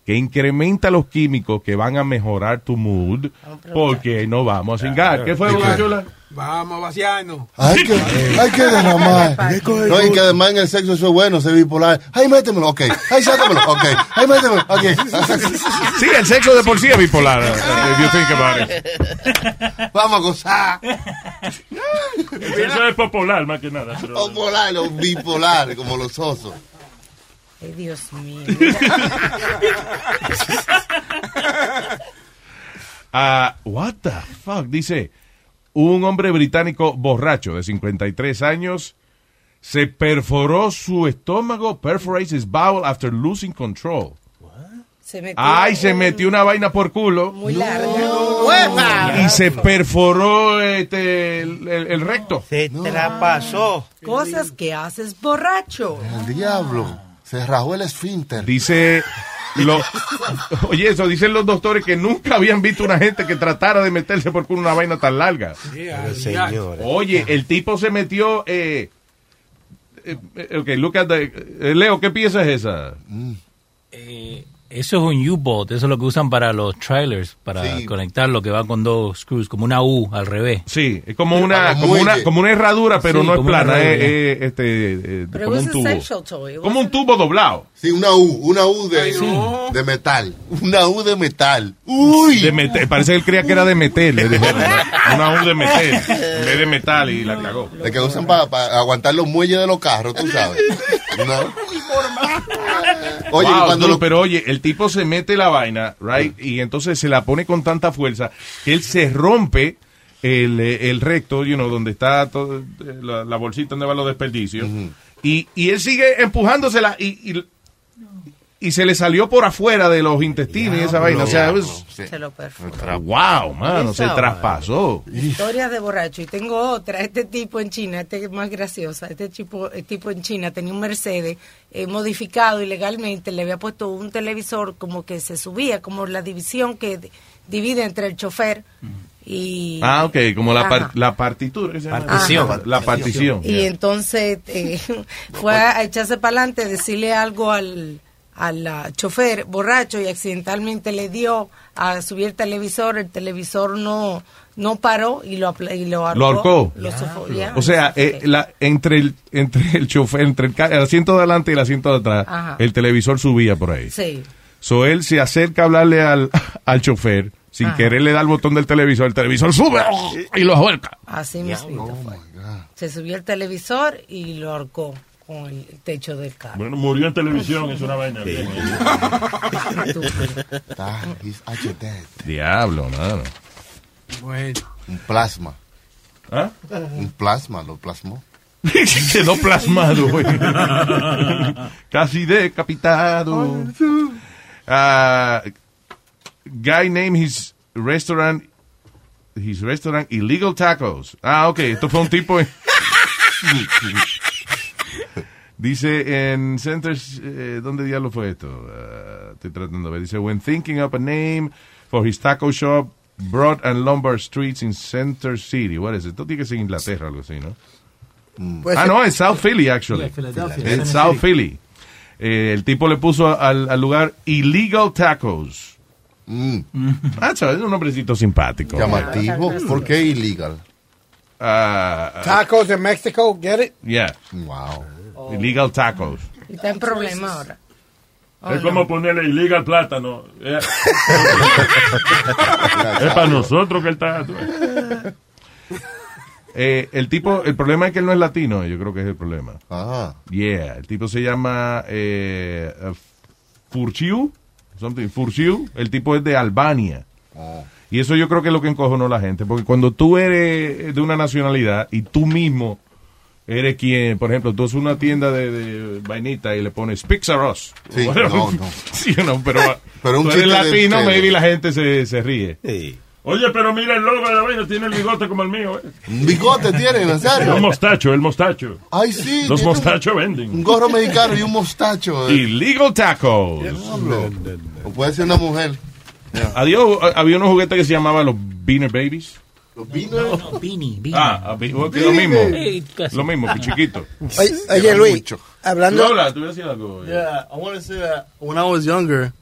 que incrementa los químicos que van a mejorar tu mood, porque no vamos a cingar. ¿Qué fue, Chula? Vamos a vaciarnos. Hay que, hay que derramar. No, y que además en el sexo eso es bueno, ser bipolar. Ay, métemelo, ok. Ay, sácamelo, ok. Ay, métemelo, ok. Sí, el sexo de por sí es bipolar. eh, if you think about it. Vamos a gozar. Eso es popular más que nada. polar, o bipolar, como los osos. Ay, Dios mío. [LAUGHS] Ah, what the fuck? Dice, un hombre británico borracho de 53 años se perforó su estómago, perforates his bowel after losing control. Se metió Ay, se un- metió una vaina por culo Muy larga. y se perforó este, el, el- el recto. Se traspasó. Cosas que haces borracho. El diablo. Se rajó el esfínter. Dice, lo, oye, eso dicen los doctores que nunca habían visto una gente que tratara de meterse por culo una vaina tan larga. Pero, señores. Oye, el tipo se metió. Eh, eh, eh, ok, look at the- eh, Leo, ¿qué pieza es esa? Eh, eso es un U-boat, eso es lo que usan para los trailers, para Sí. conectarlo, que va con dos screws, como una U al revés. Sí, es como una, Para como una, como una herradura, pero Sí, no es como plana, es, es, este, eh, Pero como it un tubo. essential toy. It Como un tubo doblado. Sí, una U, una U de, de metal. Una U de metal. Uy. De metal. Parece que él creía que era de metal. le dijeron, ¿no? Una U de metal. En vez de metal y la cagó. De que usan para aguantar los muelles de los carros, tú sabes. [LAUGHS] Una- Oye, Wow, cuando dude, lo- pero oye, el tipo se mete la vaina, right, y entonces se la pone con tanta fuerza que él se rompe el, eh, el recto, you know, donde está todo, eh, la, la bolsita donde van los desperdicios, y, y él sigue empujándosela y, y, y se le salió por afuera de los intestinos y esa vaina. O sea, Diablo, es- sí. Se lo perforó. wow, mano, se traspasó. Historias de borracho. Y tengo otra. Este tipo en China, este es más graciosa. Este tipo, tipo en China tenía un Mercedes eh, modificado ilegalmente. Le había puesto un televisor como que se subía, como la división que divide entre el chofer y. Ah, ok, como la, par- la partitura. ¿qué se llama? Partición. Ajá. La partición. Y entonces eh, [LAUGHS] fue a echarse para adelante, decirle algo al, al chofer borracho y accidentalmente le dio a subir el televisor. El televisor no no paró y lo, apla- y lo ahorcó. Lo ahorcó. Ya. O sea, eh, la, entre, el, entre el chofer, entre el, asiento de adelante y el asiento de atrás, Ajá. el televisor subía por ahí. Sí. So él se acerca a hablarle al, [LAUGHS] al chofer, sin Ajá. querer le da el botón del televisor, el televisor sube y lo ahorca. Así mismo fue. Se subió el televisor y lo ahorcó con el techo del carro. Bueno, murió en televisión, es una vaina. bien. Ah, he's actually dead. Diablo, mano. Bueno. Un plasma. ¿Ah? Un plasma, lo plasmó. Quedó plasmado, güey. Casi decapitado. Ah, guy named his restaurant his restaurant Illegal Tacos. Ah, ok. Esto fue un tipo en- [LAUGHS] Dice en Centers, eh, ¿dónde diablo fue esto? Ah, estoy tratando de ver. Dice, when thinking up a name for his taco shop, Broad and Lombard Streets in Center City. What is it? Esto tiene que ser Inglaterra, algo así, ¿no? Pues ah, no, en South Philly, actually. Filadelfia. En South. Philly. Eh, el tipo le puso al, al lugar Illegal Tacos. [LAUGHS] Ah, chaval, es un nombrecito simpático. Llamativo. ¿Por qué illegal? Ah, Tacos in Mexico, get it? yeah. Wow. Illegal Tacos. Está en problema ahora. Es como ponerle illegal plátano. [LAUGHS] Eh, [LAUGHS] es para nosotros que él está. Eh, el tipo, el problema es que él no es latino, yo creo que es el problema. Ajá. Yeah, el tipo se llama eh, uh, Furciu, something, Furciu, el tipo es de Albania. Y eso yo creo que es lo que encojonó a la gente, porque cuando tú eres de una nacionalidad y tú mismo eres quien, por ejemplo, tú haces una tienda de, de vainita y le pones Pixaros. Sí, no, no. [LAUGHS] Sí, no, pero, [LAUGHS] Pero un tú eres latino, maybe la gente se, se ríe. Oye, pero mira el logo de la vaina, tiene el bigote como el mío. ¿eh? ¿Un bigote tiene, El Nazario? mostacho, el mostacho. Ay, sí. Los mostachos Un venden. gorro mexicano y un mostacho. eh. Illegal Tacos. O puede ser una mujer. Adiós, había unos juguetes que se llamaban los Beaner Babies. Los vinos. No, Beanie, Beanie. Ah, a bi- lo mismo. Eh. Lo mismo, chiquito. Oye, oye, Luis, hablando... Lola, tú algo. Yeah, I want to say that when I was younger,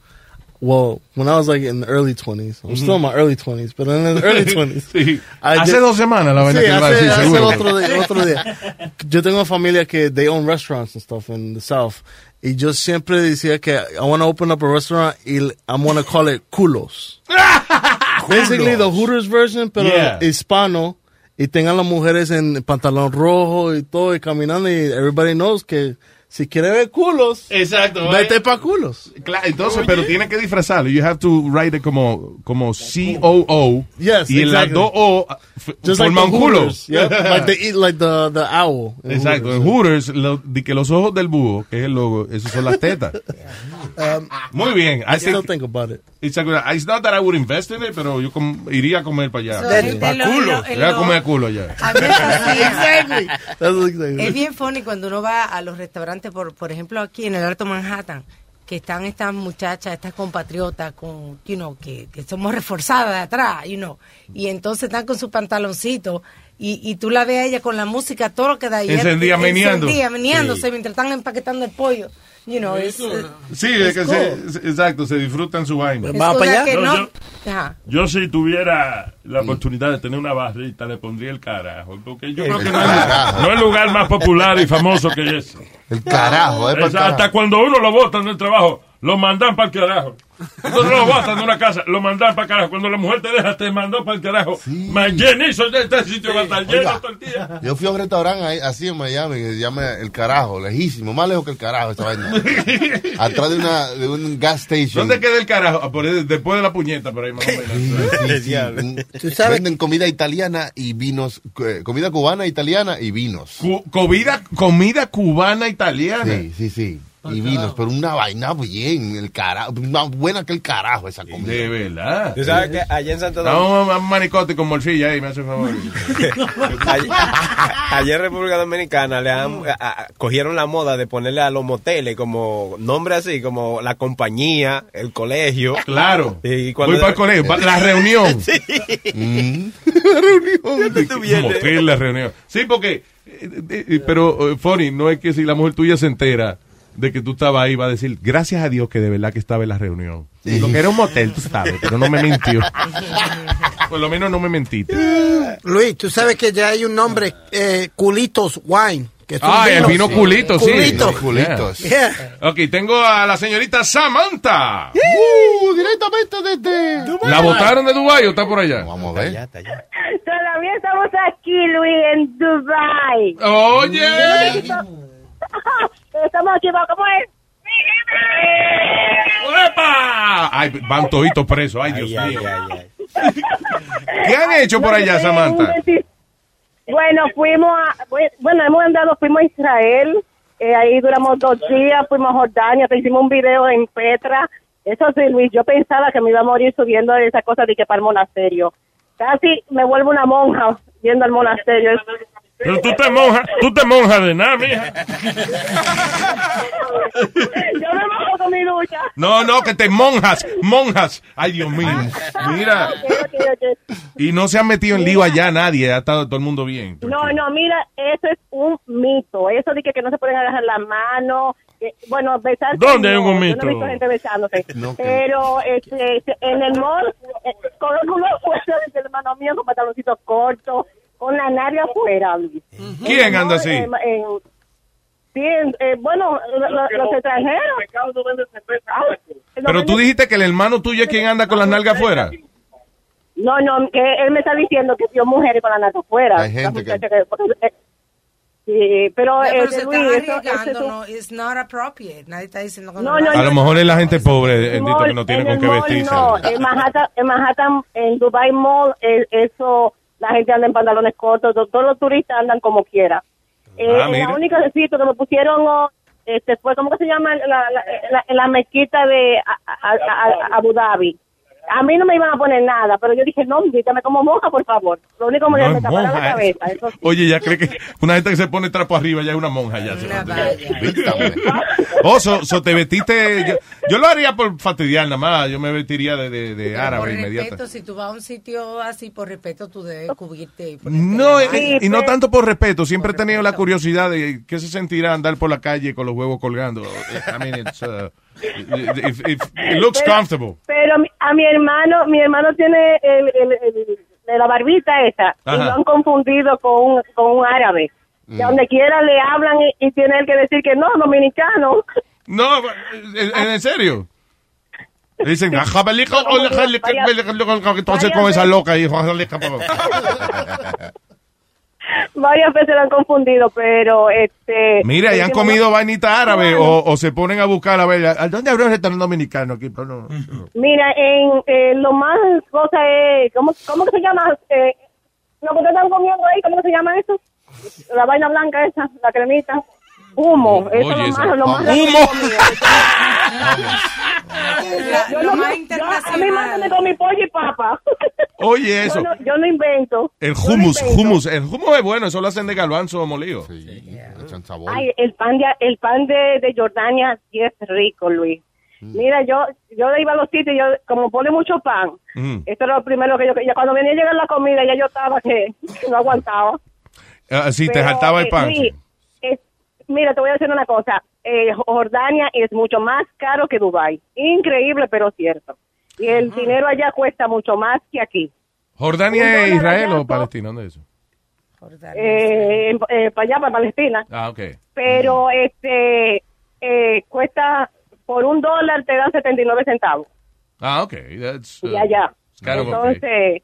well, when I was like in the early 20s, I'm still in my early 20s, but in the early [LAUGHS] 20s. Sí. Hace did- dos semanas la vaina Sí, que iba a decir, hace seguro. otro, día, otro día. Yo tengo familia que they own restaurants and stuff in the South. Y yo siempre decía que I want to open up a restaurant y I'm going to call it Culos. [LAUGHS] Basically the Hooters version, pero Yeah. hispano. Y tengan las mujeres en pantalón rojo y todo y caminando y everybody knows que si quiere ver culos, Exacto. vete pa' culos. Claro, entonces, pero tiene que disfrazarlo. You have to write it como, como C-O-O. Yes, y en las exactly. dos O Just like forma the un culo. Hooters. Yep. like they eat like the, the owl. Exacto. En Hooters. Lo- di que los ojos del búho, que es el logo, esos son las tetas. Um, Muy bien. I I still think think about it. it's a good- it's not that I would invest in it, pero yo com- iría a comer para allá. So, gente, Pa' lo- culo. lo- Iría a comer culo allá. A me fascina. [LAUGHS] exactly. That's exactly. Es bien funny cuando uno va a los restaurantes, por, por ejemplo, aquí en el Alto Manhattan, que están estas muchachas, estas compatriotas, con, you know, que, que somos reforzadas de atrás, y entonces están con su pantaloncito, y, y tú la ves a ella con la música, todo lo que da. y ella- Encendida, meneando. Encendida, meneándose, Sí. mientras están empaquetando el pollo, you know, es, eh, Sí, es que es cool. se- exacto, se disfrutan su vaina. es que No, no- yo- si tuviera la oportunidad de tener una barrita, le pondría el carajo. Porque yo creo que no es, no es lugar más popular y famoso que ese. El carajo, eh, pa'l Es hasta carajo. cuando uno lo botan del trabajo, lo mandan para el carajo. Cuando lo botan de una casa, lo mandan para el carajo. Cuando la mujer te deja, te mandó para el carajo. Más llenizo de este sitio va a estar lleno Oiga, todo el día. Yo fui a un restaurante ahí, así en Miami que se llama El Carajo, lejísimo, más lejos que El Carajo esa vaina. [LAUGHS] Atrás de, una, de un gas station. ¿Dónde queda el carajo? Ah, después de la puñeta, por ahí más o menos. Sí, sí, sí. [LAUGHS] Venden comida italiana y vinos, eh, comida cubana, italiana y vinos. Cu- comida, comida cubana italiana. Sí, sí, sí. Y vinos, pero una vaina bien, el carajo, más buena que el carajo esa comida. De verdad. Tú sabes que allá en Santo Domingo, Vamos a un manicote con morcilla ahí, me hace favor. [LAUGHS] ayer, ayer en República Dominicana le han, a- a- cogieron la moda de ponerle a los moteles como nombre así, como la compañía, el colegio. Claro. Y cuando Voy para el colegio, pa- la reunión. [LAUGHS] Sí. Mm. [LAUGHS] la reunión. tú vienes? Motel, la reunión. Sí, porque, eh, eh, eh, pero, Funny, no es que si la mujer tuya se entera de que tú estabas ahí, va a decir, gracias a Dios que de verdad que estaba en la reunión. Lo que era un motel, tú sabes, pero no me mintió. [LAUGHS] Por lo menos no me mentiste. Luis, tú sabes que ya hay un nombre, eh, Culitos Wine. Que Ah, el vino culito, sí. Culito. Culitos. Yeah. Ok, tengo a la señorita Samantha. Uh, directamente desde... ¿La votaron de Dubái o está por allá? Vamos a ver. Todavía estamos aquí, Luis, en Dubai. Oye. [LAUGHS] Estamos aquí, ¿cómo es? ¡Epa! Ay, van toditos presos. Ay, Dios mío. ¿Qué han hecho por allá, Samantha? Bueno, fuimos a, bueno, hemos andado, fuimos a Israel, eh, ahí duramos dos días, fuimos a Jordania, te hicimos un video en Petra. Eso sí, Luis, yo pensaba que me iba a morir subiendo esa cosa de que para el monasterio. Casi me vuelvo una monja yendo al monasterio. Pero tú te monjas, tú te monjas de nada, mija. [LAUGHS] yo me mojo con mi lucha. No, no, que te monjas, monjas. Ay, Dios mío. Mira. Y no se han metido en lío allá nadie, ha estado todo el mundo bien. No, no, mira, eso es un mito. Eso de que, que no se pueden agarrar la mano. bueno, besarse. ¿Dónde hay un Yo mito? no he visto gente besándose. [LAUGHS] No, pero este, en el mall, eh, con uno fuera del hermano mío con pantaloncitos cortos, con la nariz afuera. ¿Quién anda así? eh, sí, eh, bueno, lo- lo- los extranjeros. Pero tú dijiste que el hermano tuyo es quien anda con las nalgas afuera. No, no, que él me está diciendo que vio mujeres con la nariz afuera. Hay gente La que- porque, eh, Sí, pero, pero eh, se Luis, eso- no, it's not appropriate. Nadie está diciendo que No, no, A lo mejor es la gente pobre, bendito, que no tiene en con qué vestirse. No, en Manhattan, en Manhattan, en Dubai Mall, eh, eso, la gente anda en pantalones cortos, to- todos los turistas andan como quiera. Eh, Ah, mira. la única sitio que me pusieron, oh, este, fue, ¿cómo que se llama? La, la, la- en la mezquita de a- a- a- a- Abu Dhabi. A mí no me iban a poner nada, pero yo dije, no, quítame como monja, por favor. Lo único que me, No me es taparon la monja, cabeza. Eso sí. Oye, ya cree que una gente que se pone trapo arriba ya es una monja. Ya se Oh, so, te vestiste. Yo, yo lo haría por fastidiar nada más. Yo me vestiría de, de, de árabe inmediata. respeto, si tú vas a un sitio así, por respeto, tú debes cubrirte. y No, la y, no tanto por respeto. Siempre he tenido la curiosidad de qué se sentirá andar por la calle con los huevos colgando. I mean, it's, uh, if- if- it looks Pero- comfortable. Pero mi- a mi hermano, mi hermano tiene el, el, el- de la barbita esa y Ajá. lo han confundido con un, con un árabe. De donde quiera le hablan y, y tiene él que decir que no, dominicano. No, ¿en, en serio? Dicen, "Ah, entonces con esa loca por- [LAUGHS] Varias veces lo han confundido, pero este. Mira, y han comido vainita árabe o, o se ponen a buscar a ver, ¿a dónde habrá un restaurante dominicano aquí? Pero no, no. Mira, en eh, lo más cosa es, ¿cómo, cómo que se llama? Eh, lo que están comiendo ahí, ¿cómo que se llama eso? La vaina blanca esa, la cremita. Humo, eso es lo más, lo más ¡Humo! La- [LAUGHS] Yo lo más yo-. A mí mándame con mi pollo y papa. [LAUGHS] Oye, eso. Yo no, yo no invento. El Yo no hummus, invento. hummus, el hummus es bueno, eso lo hacen de garbanzo molido. Ay, el pan de, el pan de, de Jordania sí es rico, Luis. Mira, yo yo iba a los sitios, yo como pone mucho pan, Mm. esto era lo primero que yo, ya cuando venía a llegar la comida, ya yo estaba que, que [LAUGHS] no aguantaba. Ah, sí, te saltaba el eh, pan. Es- mira, te voy a decir una cosa, eh, Jordania es mucho más caro que Dubai, increíble pero cierto. Y el dinero allá cuesta mucho más que aquí. ¿Jordania es Israel allá o Palestina? ¿Dónde es eso? Eh, en- eh, para allá, para Palestina. Ah, ok. pero este eh, cuesta por un dólar te dan 79 centavos Ah, ok. That's, uh, y allá okay. entonces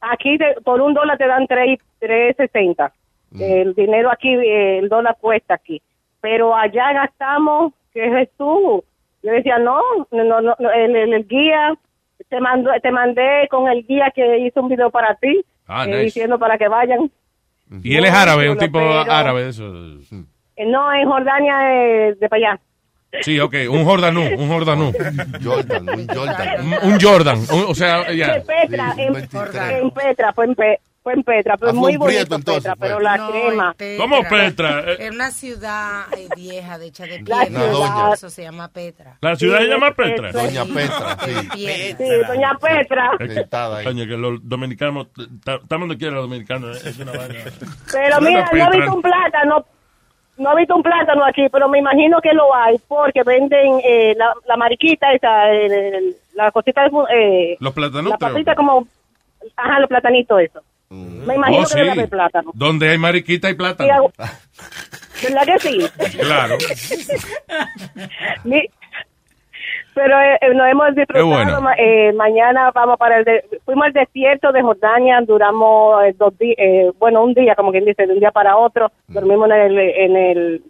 aquí te- por un dólar te dan 3 3.60 Mm. el dinero aquí el dólar cuesta aquí pero allá gastamos ¿qué es tú? yo decía no no no no, el, el- el guía te mandó te mandé con el guía que hizo un video para ti Ah, eh, nice. diciendo para que vayan Y él es árabe, un tipo pero- árabe de eso. Eh, no en Jordania eh, de para allá Sí, ok, un Jordanú, un Jordanú. Jordan, un Jordan. Un, un Jordan, un- o sea, ya. De Petra, en, 23. en Petra, fue en, Pe- fue en Petra, pero Ah, muy bonito prieto, entonces, Petra, fue. pero la No, crema. en ¿Cómo Petra? Es una ciudad eh, vieja, de hecha de La piedra. ciudad. Eso se llama Petra. ¿La ciudad se Sí, llama es- Petra? es- Doña Petra, sí. piedra. Sí, doña Petra. Sentada ahí. Coño, que los dominicanos, ta- estamos donde quiera los dominicanos, eh, es una vaina. Pero Doña mira, no he Petra. visto un plátano, no he visto un plátano aquí, pero me imagino que lo hay, porque venden eh, la, la mariquita, esa, el- el- la cosita Eh, Los la platanutos. papita como... Ajá, los platanitos, eso. Me imagino Oh, que sí. debe haber plátano. Donde hay mariquita y Sí, plátano. hago- ¿Verdad que sí? Claro. [LAUGHS] Mi- Pero eh, eh, nos hemos disfrutado. bueno. ma- eh, mañana vamos para el... de- fuimos al desierto de Jordania, duramos eh, dos días, bueno, un día, como quien dice, de un día para otro. Dormimos en el... En el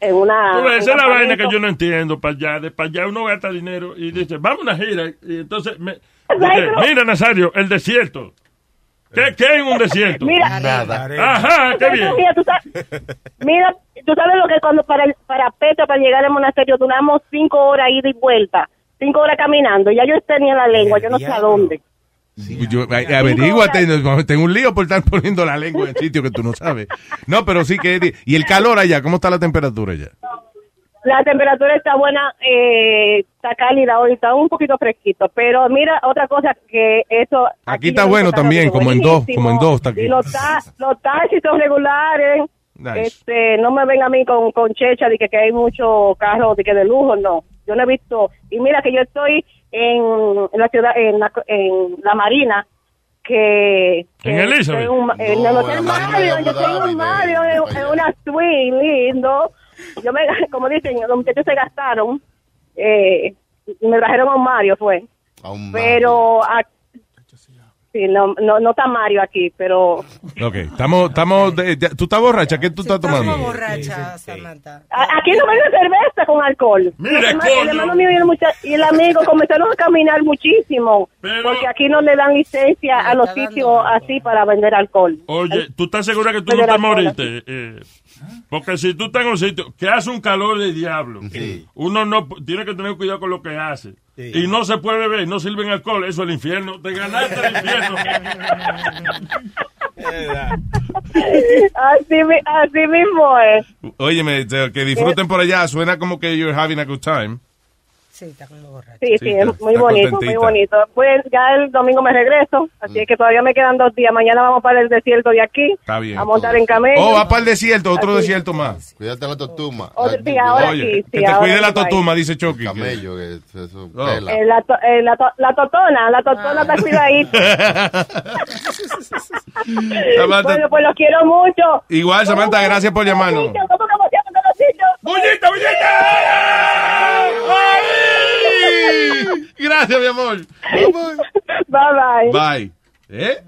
en una... Esa es la vaina que yo no entiendo. Para allá, de para allá uno gasta dinero y dice, vamos a una gira. Y entonces, me, [LAUGHS] dice, mira, Nazario, el desierto. ¿Qué, qué hay en un desierto? Mira, Nada. Ajá, qué bien. Mira, tú sabes, mira, tú sabes lo que cuando para el, para Petra, para llegar al monasterio, duramos cinco horas ida y vuelta, cinco horas caminando. Ya yo tenía la lengua, yo no sé a dónde. Yo, ay, averíguate, tengo un lío por estar poniendo la lengua en sitio que tú no sabes. No, pero sí que... ¿Y el calor allá? ¿Cómo está la temperatura allá? La temperatura está buena, eh, está cálida hoy, está un poquito fresquito. Pero mira, otra cosa que eso... Aquí está no bueno también, como en dos, como en dos está aquí. Y los, ta- los taxis son regulares. Nice. Este, no me ven a mí con, con checha de que, que hay muchos carros de que de lujo, no. Yo no he visto. Y mira que yo estoy en, en la ciudad, en la, en la Marina, que. que ¿En Elizabeth? en el Hotel Mario, yo Dhabi, un Mario, en, una suite lindo. Yo me, [LAUGHS] como dicen, los muchachos se gastaron, eh, y me trajeron a un Mario, fue. A un Pero. a- sí, no, no, no está Mario aquí, pero. Ok, estamos... estamos de- ya- ¿Tú estás borracha? ¿Qué tú estás Estamos tomando? borracha, Samantha. A- Aquí no venden cerveza con alcohol. Mire, el, hermano, coño. el hermano mío y el, mucha- y el amigo comenzaron a caminar muchísimo. Pero- Porque aquí no le dan licencia a los sitios así para vender alcohol. Oye, ¿tú estás segura que tú no de te moriste? Eh, porque si tú estás en un sitio que hace un calor de diablo, uno no tiene que tener cuidado con lo que hace. Y no se puede beber, no sirven alcohol, eso es el infierno. Te ganaste el infierno. [LAUGHS] así, así mismo es. Óyeme, que disfruten por allá. Suena como que you're having a good time. Sí, está como borracha. Sí, sí, Sí, es está- muy está bonito, muy bonito. Pues ya el domingo me regreso, así que todavía me quedan dos días. Mañana vamos para el desierto de aquí, Está bien. a montar en camello. Oh, va para el desierto, otro Así. desierto más. Cuídate la totuma. Otro- La- sí, ahora Oye, sí, sí, que te ahora cuide la totuma, dice Chucky. Camello, que es- eso, Oh. tela. Eh, la, to- eh, la, to- la totona, la totona está cuidadita. [LAUGHS] Samantha, bueno, pues los quiero mucho. Igual, Samantha, gracias por llamarnos. Niños, ¿cómo que emocionan de niños? ¡Bullita, ¡Ay! Gracias, mi amor. Bye bye. Bye. ¿Eh?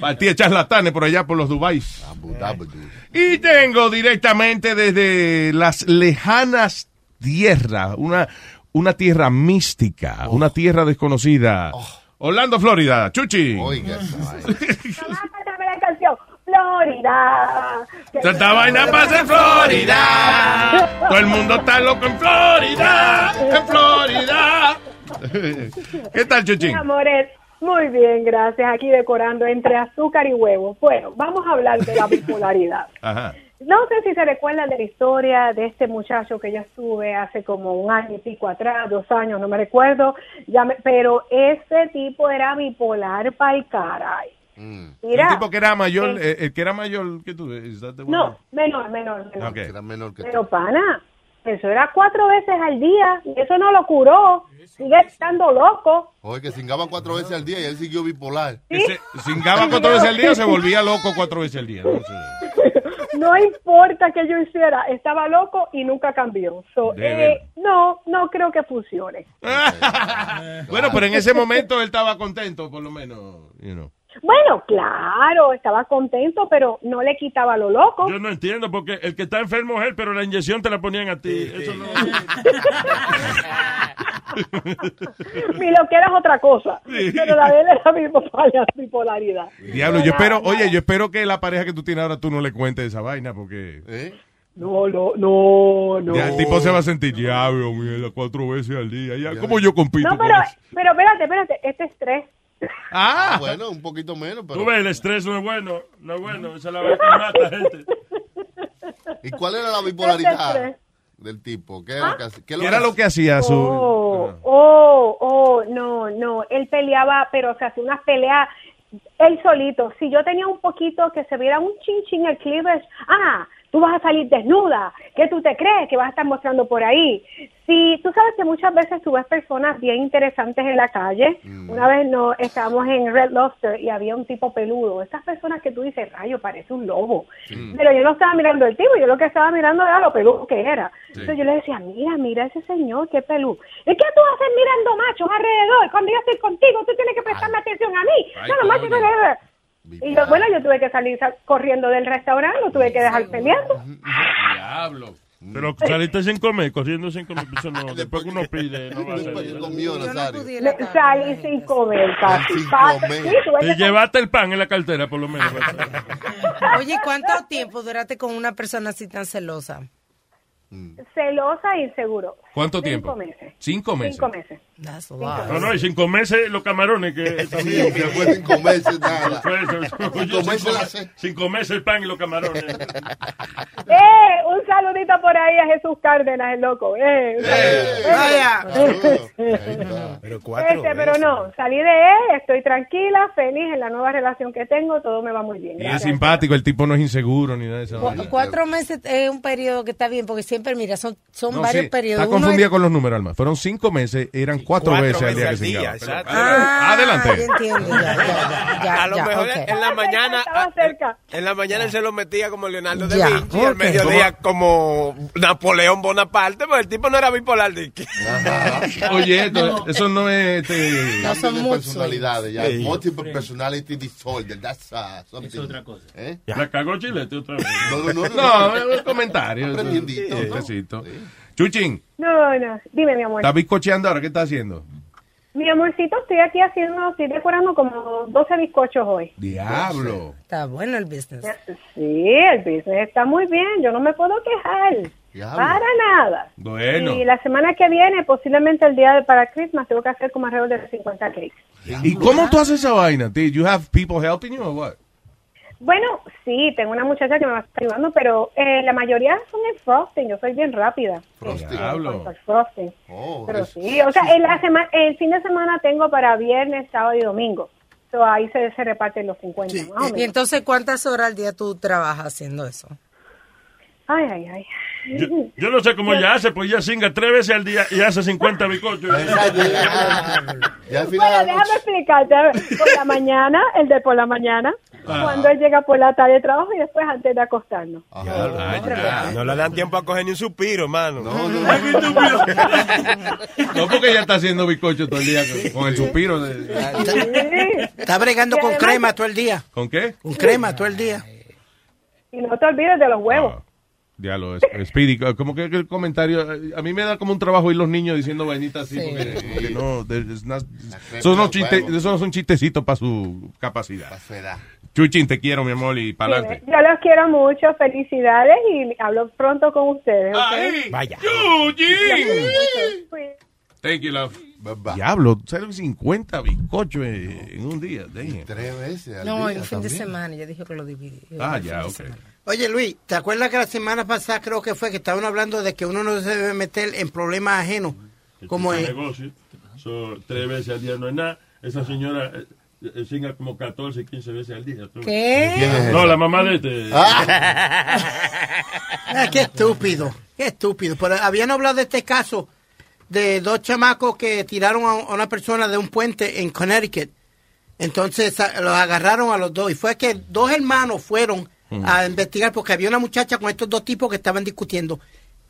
Partida charlatanes por allá por los Dubai. Abu Dhabi. Y tengo directamente desde las lejanas tierras, una, una tierra mística, una tierra desconocida. Orlando, Florida. Chuchi. Oiga, esa vaina. Florida. Esta vaina pasa en Florida. Todo el mundo está loco en Florida. En Florida. [LAUGHS] ¿Qué tal, Chuchín? Amores, muy bien, gracias. Aquí decorando entre azúcar y huevo. Bueno, vamos a hablar de la [LAUGHS] bipolaridad. Ajá. No sé si se recuerdan de la historia de este muchacho que yo estuve hace como un año y pico atrás, dos años, no me recuerdo, pero ese tipo era bipolar para el caray. Mira, el tipo que era mayor, eh, eh, el que era mayor que tú. one? no, menor, menor, menor. Ok. Era menor que Pero pana, eso era cuatro veces al día y eso no lo curó. Sigue estando loco. Oye, que cingaba cuatro veces al día y él siguió bipolar. Se cingaba cuatro veces al día se volvía loco cuatro veces al día. No sé. [LAUGHS] No importa que yo hiciera, estaba loco y nunca cambió. So, eh, no, no creo que funcione. [LAUGHS] Bueno, pero en ese momento él estaba contento, por lo menos. you know. Bueno, claro, estaba contento, pero no le quitaba lo loco. Yo no entiendo porque el que está enfermo es él, pero la inyección te la ponían a ti. Eso no. [LAUGHS] Mi lo que era es otra cosa. Pero la de él era bipolar- bipolaridad. Diablo, yo espero, oye, yo espero que la pareja que tú tienes ahora tú no le cuentes esa vaina porque... ¿Eh? No, no, no, no. Ya el tipo se va a sentir, diablo, mierda, cuatro veces al día. Ya, ¿Cómo yo compito No, con pero, eso? pero espérate, espérate, este es tres. Ah, bueno, un poquito menos, pero. Tú ves, el estrés no es bueno, no es bueno, esa es la vaina que mata gente. ¿Y cuál era la bipolaridad del tipo? ¿Qué era, lo que era lo que hacía su...? Oh, oh, oh, no, no. Él peleaba, pero se hacía unas peleas él solito. Si yo tenía un poquito que se viera un chin chin el cleavage, ah, tú vas a salir desnuda. ¿Qué tú te crees que vas a estar mostrando por ahí? Si tú sabes que muchas veces tú ves personas bien interesantes en la calle. Una vez no estábamos en Red Lobster y había un tipo peludo. Estas personas que tú dices, rayo, parece un lobo. Pero yo no estaba mirando el tipo, yo lo que estaba mirando era lo peludo que era. Entonces yo le decía, mira, mira ese señor, qué peludo. ¿Y qué tú haces mirando machos alrededor? Cuando yo estoy contigo, tú tienes que prestarme atención a mí. Ay, no, los machos. Y yo, bueno, yo tuve que salir sa- corriendo del restaurante, lo tuve que dejar peleando. Diablo. Pero saliste sin comer, corriendo sin comer, eso no, [LAUGHS] después que uno pide, no [LAUGHS] va a ser. Me salí sin comer casi. Pa- sí, tuve Te que llevaste el pan en la cartera, por lo menos. Oye, ¿cuánto tiempo duraste con una persona así tan celosa? Celosa e inseguro. ¿Cuánto Cinco tiempo? meses. Cinco meses. Cinco meses. No, no, y sin comerse los camarones que [LAUGHS] también. nada. [LAUGHS] La comer- sin comerse el pan y los camarones. [LAUGHS] ¡Eh! Un saludito por ahí a Jesús Cárdenas, el loco. ¡Eh! Vaya. Pero Este, pero no, salí de él, estoy tranquila, feliz en la nueva relación que tengo, todo me va muy bien. Y es simpático, el tipo no es inseguro ni nada de eso. Cu- Cuatro meses es un periodo que está bien, porque siempre, mira, son, son No, varios sí, periodos. Está Uno confundida es- con los números, Alma. Fueron cinco meses, eran cuatro, cuatro veces al día que se día. Ah, Adelante. ya entiendo, ya, ya, ya, ya, a lo ya, mejor en la mañana Estaba cerca. en la mañana él se lo metía como Leonardo Ya, Vinci y al mediodía como Napoleón Bonaparte pero el tipo no era bipolar de Oye, esto- eso no es... este, No son de muchos. personalidades, ya. Sí. Multiple personality disorder. That's uh, something. Es otra cosa. ¿Eh? La cagó Chilete otra vez. No, ¿no? Besito. Chuchín, No, no, dime mi amor. ¿estás bizcocheando ahora? ¿Qué estás haciendo? Mi amorcito, estoy aquí haciendo, estoy decorando como 12 bizcochos hoy. Diablo. Está bueno el business. Sí, el business está muy bien, yo no me puedo quejar. Diablo. Para nada. Bueno. Y la semana que viene, posiblemente el día de para Christmas, tengo que hacer como alrededor de 50 cakes. ¿Y cómo tú haces esa vaina? tío? You have people helping you or what? Bueno, sí, tengo una muchacha que me va a estar ayudando, pero eh, la mayoría son en frosting. Yo soy bien rápida. Frosting. Al frosting. Oh, Pero es- sí, o sea, en la semana, el fin de semana tengo para viernes, sábado y domingo. So, ahí se, se reparten los 50. más o Y entonces, ¿cuántas horas al día tú trabajas haciendo eso? Ay, ay, ay. Yo, yo no sé cómo ella hace, pues ella singa tres veces al día y hace 50 bizcochos. Exacto, ya. Ya al final Bueno, déjame explicarte. Por la mañana, el de por la mañana, Ah. cuando él llega por la tarde de trabajo y después antes de acostarnos. Ah, ya. no le dan tiempo a coger ni un suspiro hermano No, no, [LAUGHS] No, porque ella está haciendo bizcocho todo el día con, con el suspiro. de- Está bregando con además- crema todo el día. ¿Con qué? Con crema todo el día. Y no te olvides de los huevos. Ah, Diablo, es- Speedy, como que el comentario, a mí me da como un trabajo ir los niños diciendo vainitas así, Sí. porque, porque no, not- esos, no chiste- esos no son chistecitos para su capacidad. La suela. Chuchín, te quiero, mi amor, y para Sí, adelante. yo los quiero mucho, felicidades y hablo pronto con ustedes. ¿ok? ¡Ay! Vaya. ¡Chuchín! Pues, Thank you, love. Bye, bye. Diablo, ¿sabes? 50 bizcochos en, en un día. damn. Tres veces al No, día en fin de semana. Yo dije que lo dividí. Ah, El ya, ok. Oye, Luis, ¿te acuerdas que la semana pasada creo que fue que estaban hablando de que uno no se debe meter en problemas ajenos? Como es. negocio. So, tres veces al día no es nada. Esa señora eh, singa como 14, 15 veces al día. tú. ¿Qué? ¿Quién es No, la mamá de este. [LAUGHS] Ah, qué estúpido, qué estúpido. Pero habían hablado de este caso de dos chamacos que tiraron a una persona de un puente en Connecticut. Entonces los agarraron a los dos. Y fue que dos hermanos fueron a investigar porque había una muchacha con estos dos tipos que estaban discutiendo.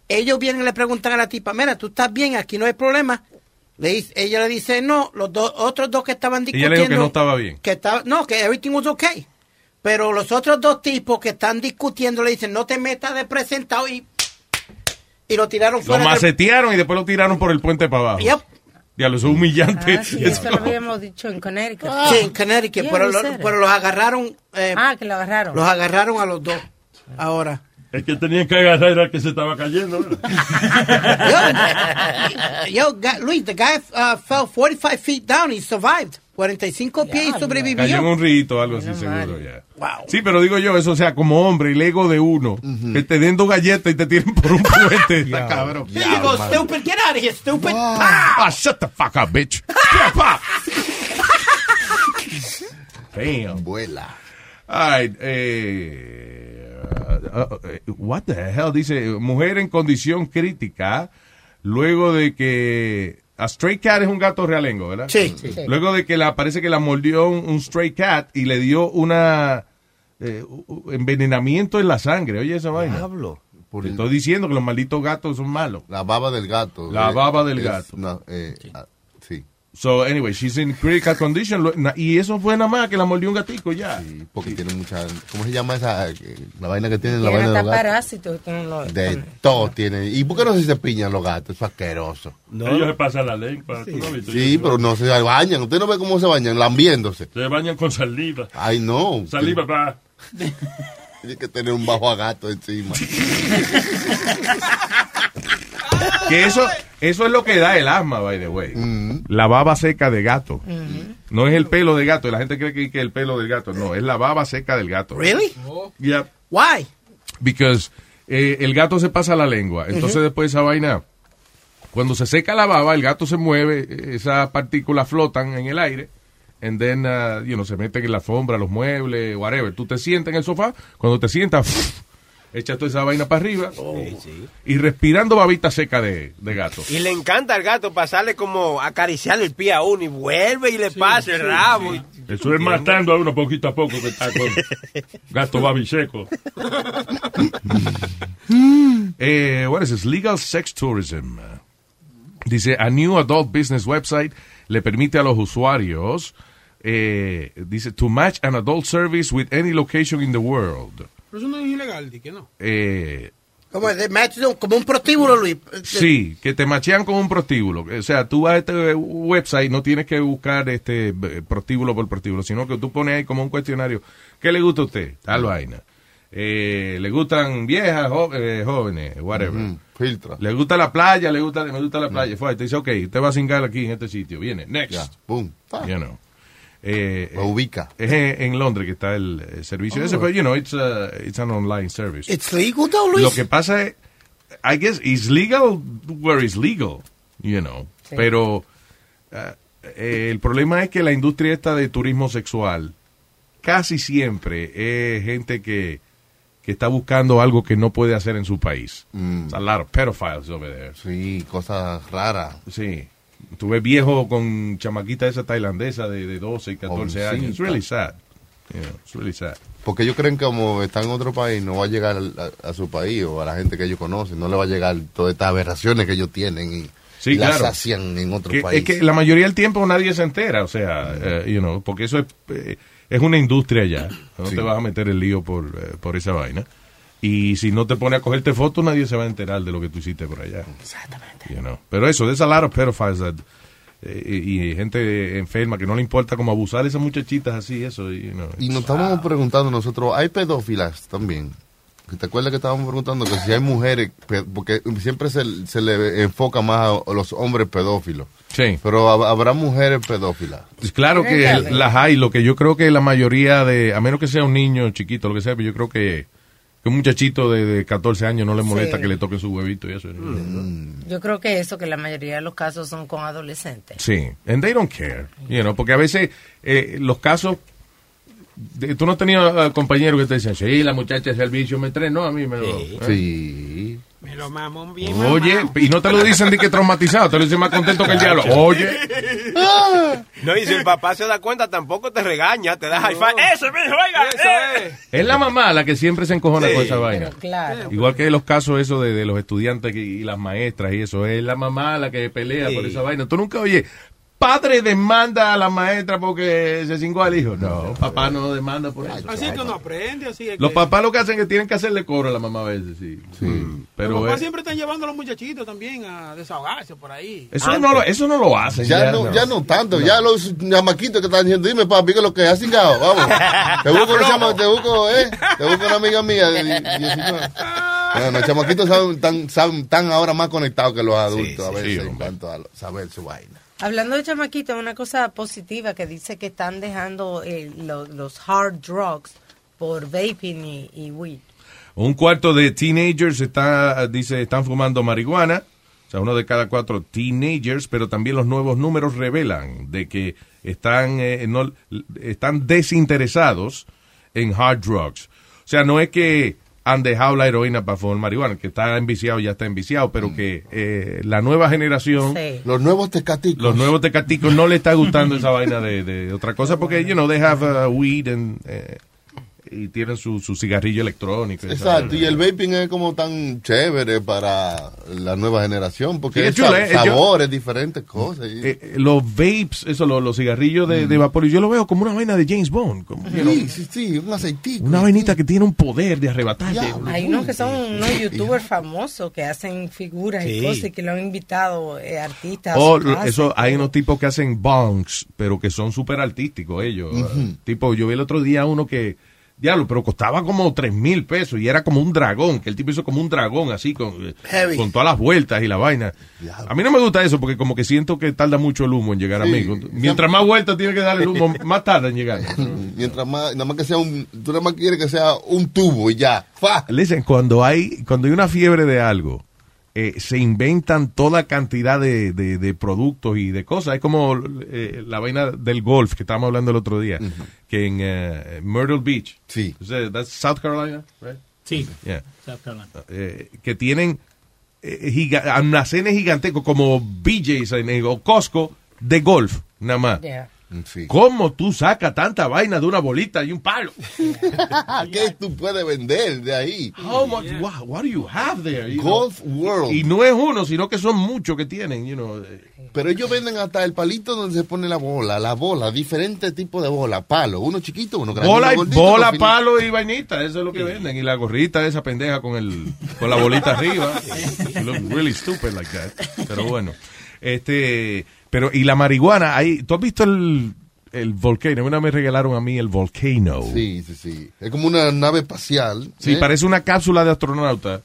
Ellos vienen y le preguntan a la tipa, mira, tú estás bien, aquí no hay problema. Le dice- ella le dice, no, los dos, otros dos que estaban Ella discutiendo. le dijo que no estaba bien. que estaba, no, que everything was okay. Pero los otros dos tipos que están discutiendo le dicen, no te metas de presentado y, y lo tiraron Lo fuera. del- macetearon y después lo tiraron por el puente para abajo. Yep. Diablo, eso es humillante. Ah, sí, eso lo [LAUGHS] habíamos dicho en Connecticut. Sí, en Connecticut, Yeah, pero, lo- pero los agarraron, eh, Ah, que lo agarraron. los agarraron a los dos ahora. Es que tenían que agarrar era que se estaba cayendo. ¿verdad? [LAUGHS] Yo, guy- Luis, the guy uh, fell 45 feet down. He survived. 45 pies y sobrevivió. Cayó en un rito o algo así, seguro, ya. Sí, pero digo yo, eso, o sea, como hombre, el ego de uno, que te den dos galletas y te tiren por un puente, [LAUGHS] está cabrón. You go, stupid. Get out of here, stupid. Ah, shut the fuck up, bitch. [LAUGHS] Damn. Vuela. All right, eh, uh, uh, what the hell dice mujer en condición crítica luego de que a stray cat es un gato realengo, ¿verdad? Sí. Sí. Luego de que la parece que la mordió un, un stray cat y le dio una eh, envenenamiento en la sangre. Oye esa vaina. Diablo. Por Te el- estoy diciendo que los malditos gatos son malos. La baba del gato. La Eh, baba del es- gato. no, eh, sí. So anyway, she's in critical condition y eso fue nada más que la mordió un gatico ya. Porque tiene mucha. ¿Cómo se llama esa? eh, La vaina que tiene la Tienen vaina de hasta los gatos. parásitos. que no lo- De todo tiene. ¿Y por qué no se cepillan los gatos? Eso es asqueroso. Ellos se pasan la lengua. ¿tú no has visto? Sí, pero no se bañan. Usted no ve cómo se bañan, lambiéndose. Se bañan con saliva. Ay, no. Saliva, va. [LAUGHS] Tiene que tener un bajo a gato encima. Que eso, eso es lo que da el asma, by the way. La baba seca de gato. No es el pelo de gato. La gente cree que, es el pelo del gato. No, es la baba seca del gato. Really? Yeah. Why? Because eh, el gato se pasa la lengua. Entonces después esa vaina, cuando se seca la baba, el gato se mueve, esas partículas flotan en el aire. And then, uh, you know, se meten en la alfombra, los muebles, whatever. Tú te sientas en el sofá, cuando te sientas, [LAUGHS] echas toda esa vaina para arriba y respirando babita seca de, de gato. Y le encanta al gato pasarle como acariciarle el pie a uno y vuelve y le pasa el sí, rabo. sí. Eso es matando a uno poquito a poco que está con [LAUGHS] gato babiseco. [LAUGHS] Eh, what is this? Legal sex tourism. Dice, a new adult business website le permite a los usuarios, eh, dice, to match an adult service with any location in the world. Pero eso no es ilegal, di que no. Eh, Como, de match, como un prostíbulo, Luis. sí, que te machean con un prostíbulo. O sea, tú vas a este website, no tienes que buscar este eh, prostíbulo por prostíbulo, sino que tú pones ahí como un cuestionario. ¿Qué le gusta a usted? Tal vaina. Eh, ¿Le gustan viejas, jo- eh, jóvenes, whatever? Filtra. ¿Le gusta la playa? ¿Le gusta, me gusta la playa? Fue, te dice, ok, usted va a cingar aquí en este sitio. Viene, next. Boom. You know. Eh, Lo ubica. Es en, en Londres que está el, eh, servicio Oh. ese, pero, you know, it's, uh, it's an online service. It's legal, though, Luis. Lo que pasa es, I guess, is legal where is legal, you know. Sí. Pero uh, eh, el problema es que la industria esta de turismo sexual casi siempre es gente que, que está buscando algo que no puede hacer en su país. There's a lot of pedophiles over there. Sí, cosas raras. Sí. Tú ves viejo con chamaquita esa tailandesa de, de 12 y 14 años. It's really sad. You know, it's really sad. Porque ellos creen que como está en otro país, no va a llegar a, a su país o a la gente que ellos conocen. No le va a llegar todas estas aberraciones que ellos tienen y, Sí, y las hacían en otro Que- país. es que la mayoría del tiempo nadie se entera, o sea, eh, you know, porque eso es, eh, es una industria ya. No Sí. te vas a meter el lío por, eh, por esa vaina. Y si no te pone a cogerte fotos, nadie se va a enterar de lo que tú hiciste por allá. Exactamente. Pero eso, there's a lot of pedophiles that, eh, y, y gente enferma que no le importa como abusar de esas muchachitas así, eso. you know. Y nos estábamos preguntando nosotros, ¿hay pedófilas también? ¿Te acuerdas que estábamos preguntando que si hay mujeres, porque siempre se, se le enfoca más a los hombres pedófilos? Sí. Pero hab- habrá mujeres pedófilas. Pues claro que las hay, lo que yo creo que la mayoría de, a menos que sea un niño chiquito, lo que sea, pero yo creo que, que un muchachito de, de 14 años no le molesta Sí. que le toque su huevito y eso. Yo creo que eso, que la mayoría de los casos son con adolescentes. Sí, and they don't care, you know, porque a veces eh, los casos, de- tú no has tenido eh, compañeros que te dicen, sí, la muchacha de servicio me entrenó, a mí me lo... ¿eh? Sí. Me lo mamón bien. Oye, y no te lo dicen de que traumatizado, te lo dicen más contento que el diablo. Oye, [LAUGHS] No, y si el papá se da cuenta, tampoco te regaña, te da high five. ¡Eso, mijo, oiga! eh. es la mamá la que siempre se encojona Sí, con esa vaina. Claro. Igual que los casos esos de, de los estudiantes y las maestras y eso, es la mamá la que pelea Sí. por esa vaina. Tú nunca oyes, padre demanda a la maestra porque se cingó al hijo. No, papá no demanda por eso. Así es que uno aprende, así es Los que- papás lo que hacen es que tienen que hacerle coro a la mamá a veces, sí. Los Pero papás eh, siempre están llevando a los muchachitos también a desahogarse por ahí. eso, no lo, eso no lo hacen. Ya, no, ya no tanto, ya los chamaquitos que están diciendo, dime papi, ¿qué es lo que has cingado? Vamos. Te busco, una chama- te busco, eh, te busco una amiga mía de 19. Bueno, los chamaquitos saben, tan, saben, tan ahora más conectados que los adultos a veces en cuanto a saber su vaina. Hablando de chamaquitos, una cosa positiva que dice que están dejando eh, lo- los hard drugs por vaping y, y weed. Un cuarto de teenagers está, dice, están fumando marihuana. O sea, uno de cada cuatro teenagers, pero también los nuevos números revelan de que están, eh, no, están desinteresados en hard drugs. O sea, no es que han dejado la heroína para fumar marihuana, que está enviciado, ya está enviciado, pero que eh, la nueva generación, Los nuevos tecaticos. los nuevos tecaticos no le está gustando esa vaina de, de otra cosa, porque, you know, they have uh, weed and, eh, y tienen su, su cigarrillo electrónico. y Exacto, y el vaping es como tan chévere para la nueva generación, porque Sí, es sab- eh, yo- sabores, diferentes cosas. y- Eh, eh, los vapes, eso, los, los cigarrillos de, de vapor, yo lo veo como una vaina de James Bond. Como, sí, sí, sí, un aceitito. una vainita que tiene un poder de arrebatarte. Hay unos que son unos youtubers famosos que hacen figuras Sí. y cosas y que lo han invitado eh, artistas. eso, hay unos tipos que hacen bongs, pero que son súper artísticos ellos. Tipo, yo vi el otro día uno que, diablo, pero costaba como tres mil pesos y era como un dragón, que el tipo hizo como un dragón así, con, Heavy. con todas las vueltas y la vaina. A mí no me gusta eso porque como que siento que tarda mucho el humo en llegar Sí. a mí. Mientras más vueltas tiene que dar el humo, [LAUGHS] más tarda en llegar. [LAUGHS] Mientras más, nada más que sea un, tú nada más quieres que sea un tubo y ya. ¡Fa! Listen, cuando hay, cuando hay una fiebre de algo, eh, se inventan toda cantidad de, de- de productos y de cosas. Es como eh, la vaina del golf que estábamos hablando el otro día, que en eh, Myrtle Beach. Sí. that's South Carolina, right? Sí. Yeah. South Carolina. Eh, que tienen eh, giga- almacenes gigantescos como BJ's en- en- o Costco de golf, nada más. ¿Cómo tú sacas tanta vaina de una bolita y un palo? [LAUGHS] ¿Qué tú puedes vender de ahí? How much, what, what do you have there? you Golf know? World. Y no es uno, sino que son muchos que tienen, you know. Pero ellos venden hasta el palito donde se pone la bola, la bola, diferentes tipos de bola, palo, uno chiquito, uno grande. Bola, gordito, bola palo y vainita, eso es lo que venden. Y la gorrita esa pendeja con el con la bolita arriba. [LAUGHS] You look really stupid like that. Pero bueno. Este, pero y la marihuana, hay, ¿tú has visto el el volcano? Una me regalaron a mí el volcano. Sí, sí, sí. Es como una nave espacial. Sí, ¿eh? parece una cápsula de astronauta.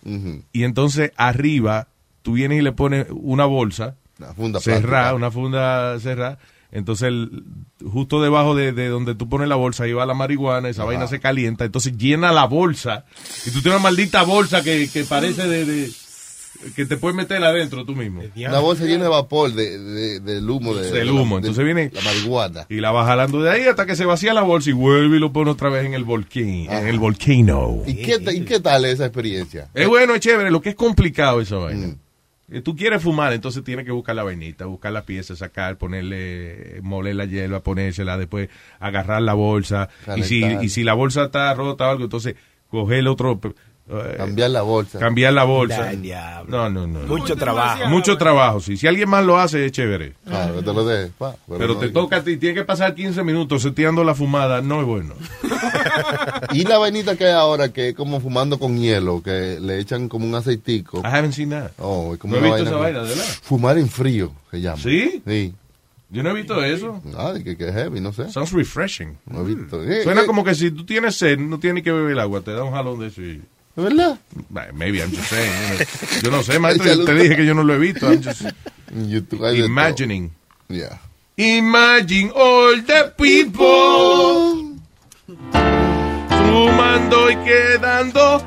Y entonces arriba tú vienes y le pones una bolsa Una funda cerrada, una funda cerrada. Entonces, el- justo debajo de, de donde tú pones la bolsa, ahí va la marihuana, esa vaina se calienta, entonces llena la bolsa. Y tú tienes una maldita bolsa que, que parece de, de- que te puedes meter adentro tú mismo. Una bolsa llena de vapor de, de- del humo. De, Del de la- humo. de Entonces viene La marihuana. y la va jalando de ahí hasta que se vacía la bolsa y vuelve y lo pone otra vez en el volcán, en el volcano. ¿Y qué, ¿Y qué tal esa experiencia? Es bueno, es chévere. Lo que es complicado esa vaina. Mm. Eh, Tú quieres fumar, entonces tienes que buscar la vainita, buscar la pieza, sacar, ponerle, moler la hierba, ponérsela, después agarrar la bolsa. Y si, y si la bolsa está rota o algo, entonces coger el otro. Eh, Cambiar la bolsa. Cambiar la bolsa. Ay, diablo. No, no, no. no. Mucho trabajo. Mucho trabajo, sí. Si alguien más lo hace, es chévere. Claro, que te lo dejes, pa, Pero no- te toca a ti, tienes que pasar 15 minutos seteando la fumada, no es bueno. [LAUGHS] Y la vainita que hay ahora, que es como fumando con hielo, que le echan como un aceitico. I haven't seen that. Oh, es como No he visto esa vaina, ¿de verdad? Fumar en frío, se llama. ¿Sí? Sí. Yo no he visto eso. Ah, que, heavy, no sé. Sounds refreshing. No he visto. Eh, Suena eh, como que si tú tienes sed, no tienes que beber el agua, te da un jalón de eso y... ¿De verdad? Maybe, I'm just saying. you know. Yo no sé, [LAUGHS] maestro, yo te dije que yo no lo he visto. I'm just [LAUGHS] imagining. Yeah. Imagine all the people sumando y quedando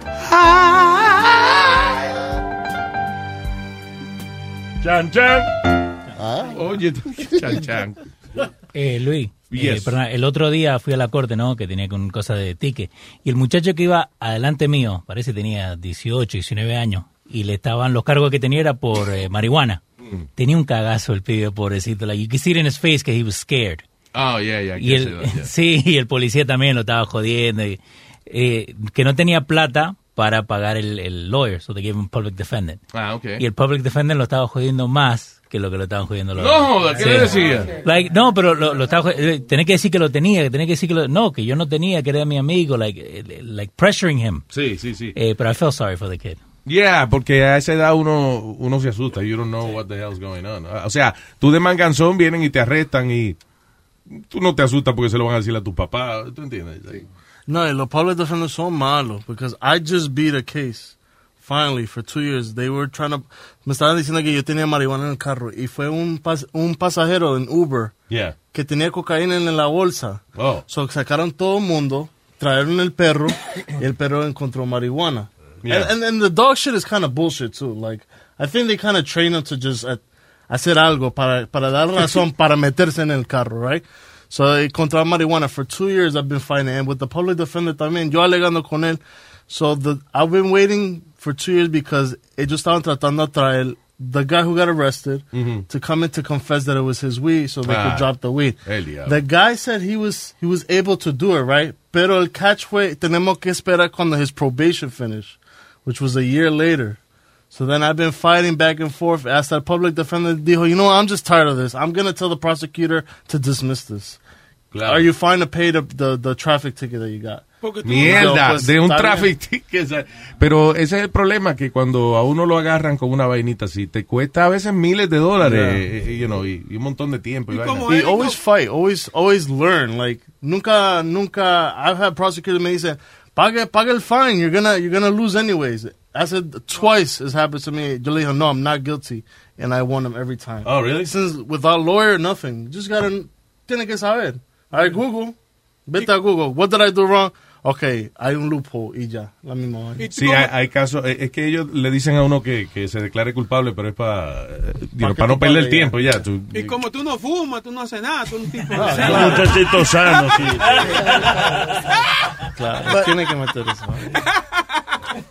Chan, chan. Ah. Oye, [LAUGHS] chan, chan. Eh, Luis, eh, Yes. perdona, el otro día fui a la corte, ¿no? Que tenía con cosa de ticket. Y el muchacho que iba adelante mío, parece que tenía 18, 19 años, y le estaban, los cargos que tenía era por eh, marihuana. Mm. Tenía un cagazo el pibe, pobrecito. Like, you could see it in his face que he was scared. Oh, yeah, yeah. Y el, see that, yeah. [LAUGHS] sí, y el policía también lo estaba jodiendo. y, eh, que no tenía plata para pagar el, el lawyer, so they gave him public defendant. Ah, ok. Y el public defendant lo estaba jodiendo más que lo que lo estaban jodiendo. los- No joda, ¿qué le decía? Like, no, pero lo, lo estaba eh, tenés que decir que lo tenía, que tenés que decir que lo, no, que yo no tenía, que era mi amigo, like, eh, like pressuring him. Sí, sí, sí. Eh, pero I felt sorry for the kid. Yeah, porque a esa edad uno, uno se asusta. You don't know what the hell's going on. O sea, tú de manganzón vienen y te arrestan y tú no te asustas porque se lo van a decir a tu papá. ¿Tú entiendes? No, y los public defenders son malos. Because I just beat a case. Finally, for two years, they were trying to... Me estaban diciendo que yo tenía marihuana en el carro. Y fue un, pas- un pasajero en Uber Yeah. que tenía cocaína en la bolsa. Oh. So sacaron todo el mundo, trajeron el perro, y el perro encontró marihuana. Yeah. And, and, and the dog shit is kind of bullshit too. Like, I think they kind of train them to just uh, hacer algo para, para dar razón [LAUGHS] para meterse en el carro, right? So encontraron marihuana. For two years I've been fighting, and with the public defender también, yo alegando con él. So the, I've been waiting for two years because ellos estaban tratando de traer the guy who got arrested Mhm. to come in to confess that it was his weed so they Ah, could drop the weed. The guy said he was he was able to do it, right? Pero el catch fue tenemos que esperar cuando his probation finished, which was a year later. So then I've been fighting back and forth. Hasta that public defender dijo, you know, what? I'm just tired of this. I'm gonna tell the prosecutor to dismiss this. Claro. Are you fine to pay the, the, the traffic ticket that you got? Mierda, pues, de un traffic ticket. Pero ese es el problema, que cuando a uno lo agarran con una vainita así, te cuesta a veces miles de dólares, Yeah. eh, you know, y, y un montón de tiempo. y vaina. Y always fight, always, always learn. Like, nunca, nunca, I've had prosecutors me dice, paga, paga el fine, you're gonna, you're gonna lose anyways. I said twice it's happened to me. Yo le dije, no, I'm not guilty. And I won them every time. Oh, really? Since without lawyer, nothing. Just gotta, tiene que saber. All right, Google. Vete a Google. What did I do wrong? Okay, hay un loophole y ya, la misma. Sí, hay, hay casos, eh, es que ellos le dicen a uno que, que se declare culpable, pero es para que para tú no perder el tiempo ya. tú- Y como tú no fumas, tú no haces nada, tú un tipo [LAUGHS] Un muchachito sano, sí. [LAUGHS] Claro, tiene que meter eso.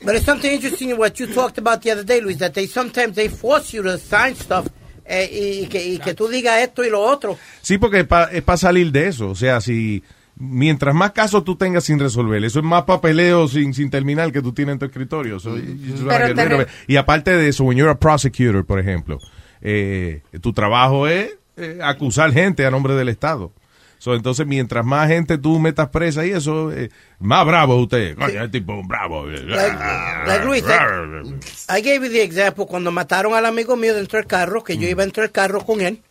But it's something interesting in what you talked about the other day, Luis, that they sometimes they force you to sign stuff eh, y, que, y que tú digas esto y lo otro. Sí, porque es para salir de eso. O sea, si mientras más casos tú tengas sin resolver, eso es más papeleo sin, sin terminar que tú tienes en tu escritorio. So, Pero. Y aparte de eso, when you're a prosecutor, por ejemplo, eh, tu trabajo es eh, acusar gente a nombre del Estado. So, entonces, mientras más gente tú metas presa y eso, eh, más bravo usted. Coño, es tipo bravo. Like Luis, I gave you the example cuando mataron al amigo mío dentro del carro, que Mm. yo iba dentro del carro con él.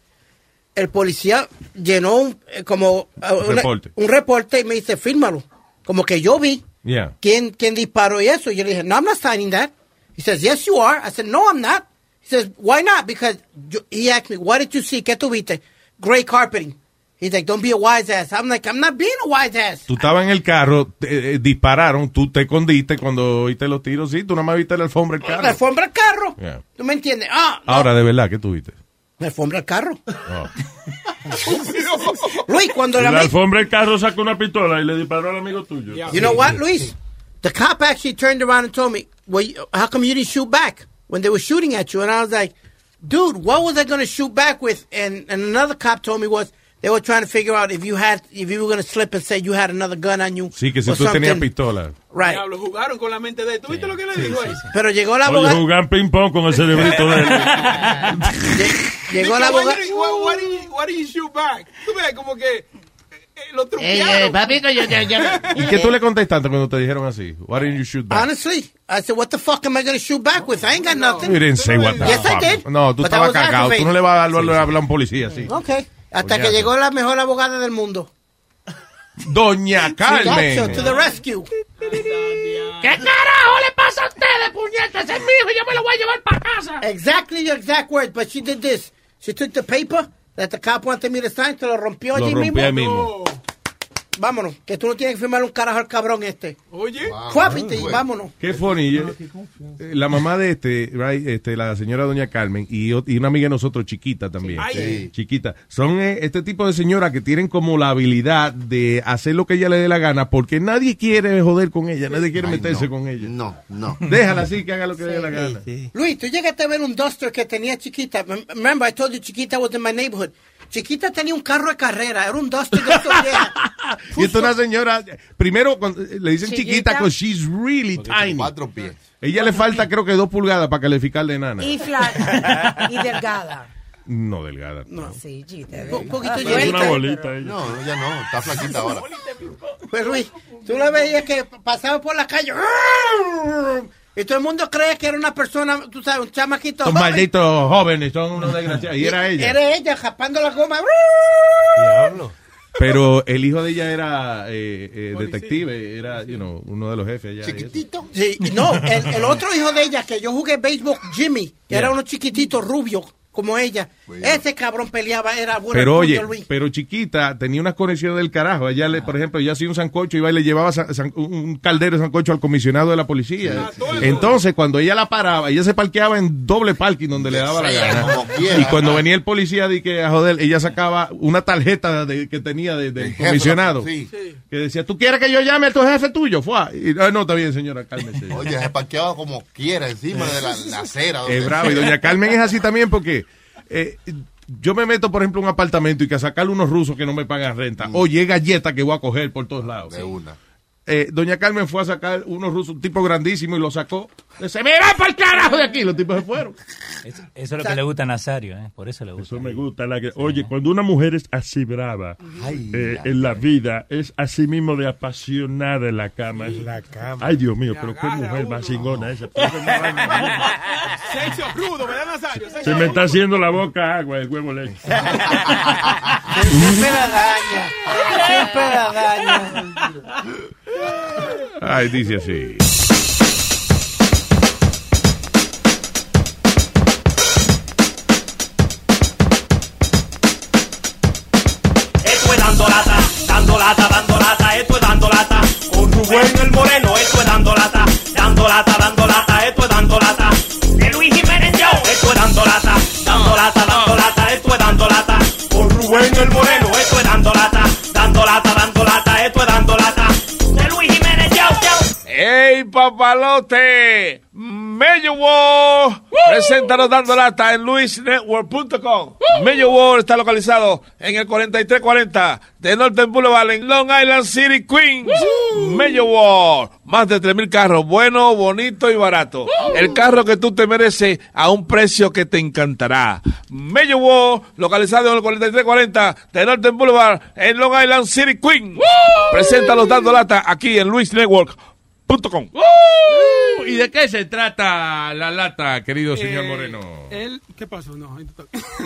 El policía llenó un, eh, como eh, una- reporte. un reporte y me dice, fírmalo. Como que yo vi Yeah. quién, quién disparó y eso. Y yo le dije, no, I'm not signing that. He says, yes, you are. I said, no, I'm not. He says, why not? Because you- he asked me, what did you see? ¿Qué tuviste? Gray carpeting. He's like, don't be a wise ass. I'm like, I'm not being a wise ass. Tú estabas en el carro, te- eh, dispararon, tú te escondiste cuando oíste los tiros, sí, tú nada más viste la alfombra del La carro. alfombra al carro. Yeah. ¿Tú me entiendes? Ah, no. Ahora, de verdad, ¿qué tuviste? La alfombra al carro. Oh. [LAUGHS] Luis, cuando la la, alfombra del carro sacó una pistola y le disparó al amigo tuyo. You know what, Luis? The cop actually turned around and told me, well, you- how come you didn't shoot back when they were shooting at you? And I was like, dude, what was I going to shoot back with? And, and another cop told me was they were trying to figure out if you had, if you were going to slip and say you had another gun on you. Sí, que si or tú tenías pistola. Right. Diablo, jugaron con la mente de él. ¿Tú viste lo que le dijo ahí? Pero llegó la abogada. jugar ping-pong con el cerebrito de él. [LAUGHS] Llegó la abogada. why did he- why did he shoot back? Tú ves, como que eh, eh, lo Eh, truquearon. eh, papito, yo, yo, yo- ¿Y qué tú le contestaste cuando te dijeron así? Why didn't you shoot back? Honestly, I said, what the fuck am I going to shoot back with? I ain't got nothing. You didn't say what the Yes, I fuck. did. No, tú But I estabas was cagado. Tú aggravated. no le vas a hablar, hablar a un policía así. Ok. Hasta que llegó la mejor abogada del mundo. Doña you to Carmen. the rescue. ¿Qué carajo le pasa a ustedes, puñetas? Es mi hijo y yo me lo voy a llevar para casa. Exactly your exact words, but she did this. She took the paper that the cop wanted me to sign, te lo rompió Lo allí rompió mismo. ahí mismo. Vámonos, que tú no tienes que firmar un carajo al cabrón este. Oye. Fuápite y vámonos. Qué funny. yo- eh, la mamá de este, right, este, la señora Doña Carmen y, una amiga de nosotros, chiquita también. Sí. Ay. Chiquita. Son eh, este tipo de señoras que tienen como la habilidad de hacer lo que ella le dé la gana porque nadie quiere joder con ella, nadie quiere Ay, meterse no. con ella. No, no. Déjala así que haga lo que le dé la gana. Luis, tú llegaste a ver un Duster que tenía Chiquita. Rem- Remember, I told you Chiquita was in my neighborhood. Chiquita tenía un carro de carrera, era un Duster de. [LAUGHS] Y esta es una señora, primero cuando, eh, le dicen chiquita, Chiquita. because she's really Porque tiny. Cuatro pies. Ella le falta creo que dos pulgadas para calificar de nana. Y flat y delgada. No, delgada. No. Sí, chita. Un poquito Es llenita. una bolita No, ya no, está flaquita ahora. Pues Luis, tú la veías que pasaba por la calle. Y todo el mundo cree que era una persona, tú sabes, un chamaquito. Son joven. malditos jóvenes, son unos desgraciados. Y era ella. Era ella, japando la goma. Pero el hijo de ella era eh, eh, detective, era you know, uno de los jefes allá. Chiquitito. Sí, no, el, el otro hijo de ella, que yo jugué béisbol, Jimmy, que Yeah. era uno chiquitito, rubio, como ella. Ese cabrón peleaba, era bueno. Pero oye, Luis. pero chiquita, tenía unas conexiones del carajo. Ella, le, por ejemplo, ella hacía un sancocho, iba y le llevaba san- san- un caldero de sancocho al comisionado de la policía. Entonces, cuando ella la paraba, ella se parqueaba en doble parking donde le daba la gana. Y cuando venía el policía de que a joder, ella sacaba una tarjeta de- que tenía de- del jefe, comisionado. sí. Que decía, ¿tú quieres que yo llame a tu jefe tuyo? Fue. Y, "Ah, no, está bien, señora, cálmese. Oye, se parqueaba como quiera, encima de la, la acera. Es bravo. Y doña Carmen es así también porque eh, yo me meto, por ejemplo, a un apartamento y que a sacarle unos rusos que no me pagan renta. Oye, galletas que voy a coger por todos lados. Mm. De una. Eh, doña Carmen fue a sacar unos rusos, un tipo grandísimo, y lo sacó. Se me va para el carajo de aquí. Los tipos se fueron. Eso, eso es lo que le gusta a Nazario, ¿eh? Por eso le gusta. Eso me gusta. La que, oye, cuando una mujer es así brava eh, en la vida, es así mismo de apasionada en la cama. Es- La cama. Ay, Dios mío, pero qué mujer más chingona esa. [LAUGHS] Sexo rudo, ¿verdad, Nazario? Sexo Se me está haciendo la boca agua el huevo leche. [LAUGHS] Siempre la daña. Siempre la daña. Ay, dice así. Esto es dando lata, dando lata, dando lata, esto es dando lata. Con Rubén el Moreno, esto es dando lata, dando lata, dando lata, esto es dando lata. De Luis Jiménez Show, esto es dando lata, dando lata, dando lata, esto es dando lata. Con Rubén el Moreno, ¡Ey, papalote! Mello World presenta los dando lata en luisnetwork.com. Mello World está localizado en el 4340 de Northern Boulevard en Long Island City, Queens. Mello World, más de 3.000 carros, bueno, bonito y barato. El carro que tú te mereces a un precio que te encantará. Mello World, localizado en el 4340 de Northern Boulevard en Long Island City, Queens. Presenta los dando lata aquí en luisnetwork.com. Uh, ¿Y de qué se trata la lata, querido señor Eh, Moreno? Él, ¿qué pasó? No.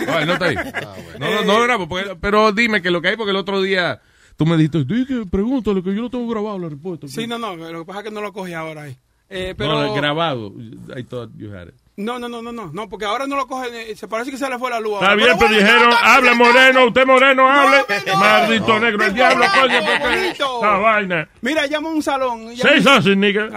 Ah, no está ahí. [LAUGHS] No, no, no grabo, porque- pero dime que lo que hay, porque el otro día tú me dijiste, dije, pregúntale que yo lo tengo grabado la respuesta. Sí, no, no, lo que pasa es que no lo cogí ahora ahí. Eh, pero... No, grabado. I thought you had it. No, no, no, no, no, no, porque ahora no lo cogen, eh, se parece que se le fue la luz. Está bien, pero bueno, dijeron, habla no, moreno, usted moreno, hable. no, Maldito no. negro, el diablo, coño, porque esa vaina. Mira, llama a un salón. llama- Say something, nigga.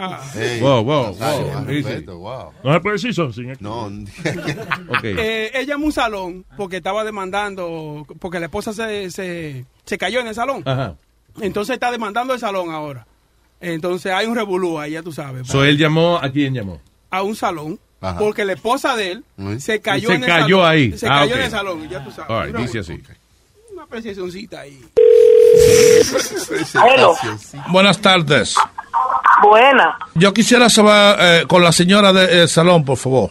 Wow, wow, wow. No se puede decir something. aquí. No, [LAUGHS] Ok. Eh, ella llamó a un salón porque estaba demandando, porque la esposa se, se, se cayó en el salón. Ajá. Entonces está demandando el salón ahora. Entonces hay un revolú ahí, ya tú sabes. So él llamó, ¿a quién llamó? a un salón Ajá. porque la esposa de él se cayó Se en el cayó salón. ahí. Se Ah, cayó en el salón, ya tú sabes. All right, dice así. Una apreciacióncita ahí. Buenas tardes. Buena. Yo quisiera saber eh, con la señora del salón, por favor.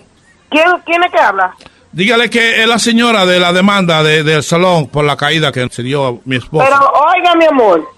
¿Quién, ¿Quién es que habla? Dígale que es la señora de la demanda de- del salón por la caída que se dio a mi esposa. Pero oiga, mi amor,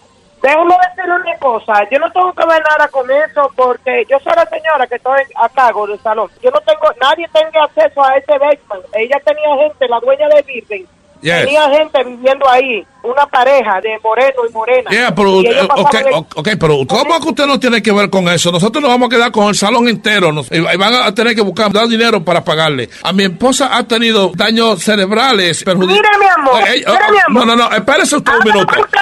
déjame decirle una cosa. Yo no tengo que ver nada con eso porque yo soy la señora que estoy a cargo del salón. Yo no tengo, nadie tenga acceso a ese basement. Ella tenía gente, la dueña de Virgen. Yes. Tenía gente viviendo ahí, una pareja de moreno y morena. Yeah, pero, Y ellos eh, ok, pasaban el- ok, ok, pero ¿cómo que usted no tiene que ver con eso? Nosotros nos vamos a quedar con el salón entero nos- y van a tener que buscar dar dinero para pagarle. A mi esposa ha tenido daños cerebrales perjudicados. Mire, mi amor, mire, mi amor. No, no, no, espérese usted un minuto. usted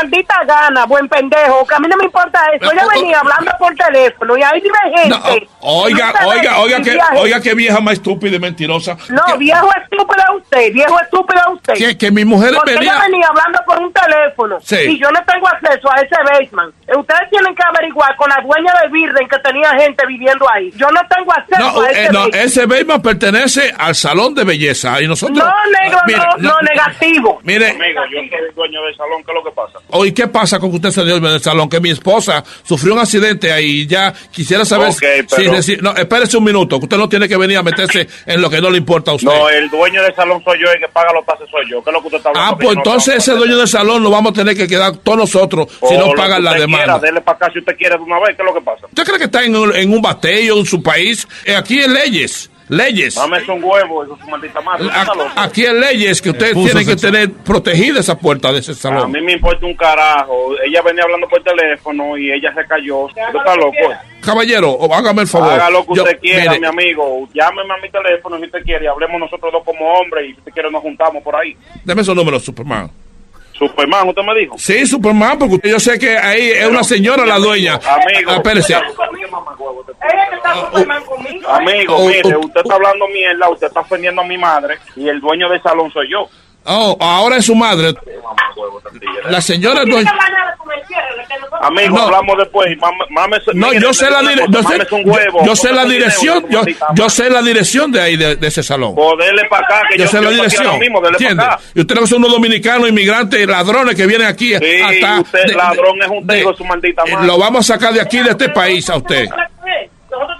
maldita gana, buen pendejo, que a mí no me importa eso. Ella venía hablando por teléfono y ahí vive gente. Oiga, No oiga, oiga, que, oiga, qué vieja más estúpida y mentirosa. No, viejo estúpido usted, viejo estúpido usted. Que- que mi mujer Porque venía- ella venía hablando por un teléfono Sí. y yo no tengo acceso a ese basement. Ustedes tienen que averiguar con la dueña de Virden que tenía gente viviendo ahí. Yo no tengo acceso No, a ese eh, no, basement. ese basement pertenece al salón de belleza y nosotros. No, negro, Ah, mire, no, no, negativo. Mire, Amigo, yo soy dueño del salón, ¿qué es lo que pasa? ¿Y qué pasa con que usted se dio en el salón? Que mi esposa sufrió un accidente ahí y ya quisiera saber Ok, si pero- reci- No, espérese un minuto, que usted no tiene que venir a meterse en lo que no le importa a usted. No, el dueño del salón soy yo y el que paga los pases soy yo. ¿Qué es lo que usted está hablando? Ah, pues entonces ese dueño del salón lo vamos a tener que quedar todos nosotros si no pagan la demanda. Dele para acá si usted quiere de una vez. ¿Qué es lo que pasa? ¿Usted cree que está en un, en un bateo en su país? Eh, aquí en leyes, leyes. Dame un huevo, eso es su maldita madre. ¿Usted está loco? Aquí en leyes que ustedes tienen que tener protegida esa puerta de ese A salón. mí me importa un carajo. Ella venía hablando por teléfono y ella se cayó. ¿Usted está loco? Caballero, hágame el favor. Haga lo que Yo- usted quiera, mire, mi amigo. Llámeme a mi teléfono si usted quiere y hablemos nosotros dos como hombres y si usted quiere nos juntamos por ahí. Deme esos números, Superman. Superman, ¿usted me dijo? Sí, Superman, porque usted- yo sé que ahí es una señora la dueña. Amigo. Espérese. Amigo, mire, usted está hablando mierda, usted está ofendiendo a mi madre y el dueño del salón soy yo. Oh, ahora es su madre. La señora dueña. Amigo, No. hablamos después. Mame- Mames, No, mire, yo sé la, dire- yo sé, huevo, yo- yo sé la dirección, yo, yo sé la dirección de ahí de, de ese salón. Pues dele para acá, que Yo yo, sé la dirección. mismo, dele ¿Entiende? para acá. Y ustedes son unos dominicanos, inmigrantes, ladrones que vienen aquí Sí, hasta. usted de- ladrón de- es un de su maldita eh, madre. Lo vamos a sacar de aquí, de este país, a usted.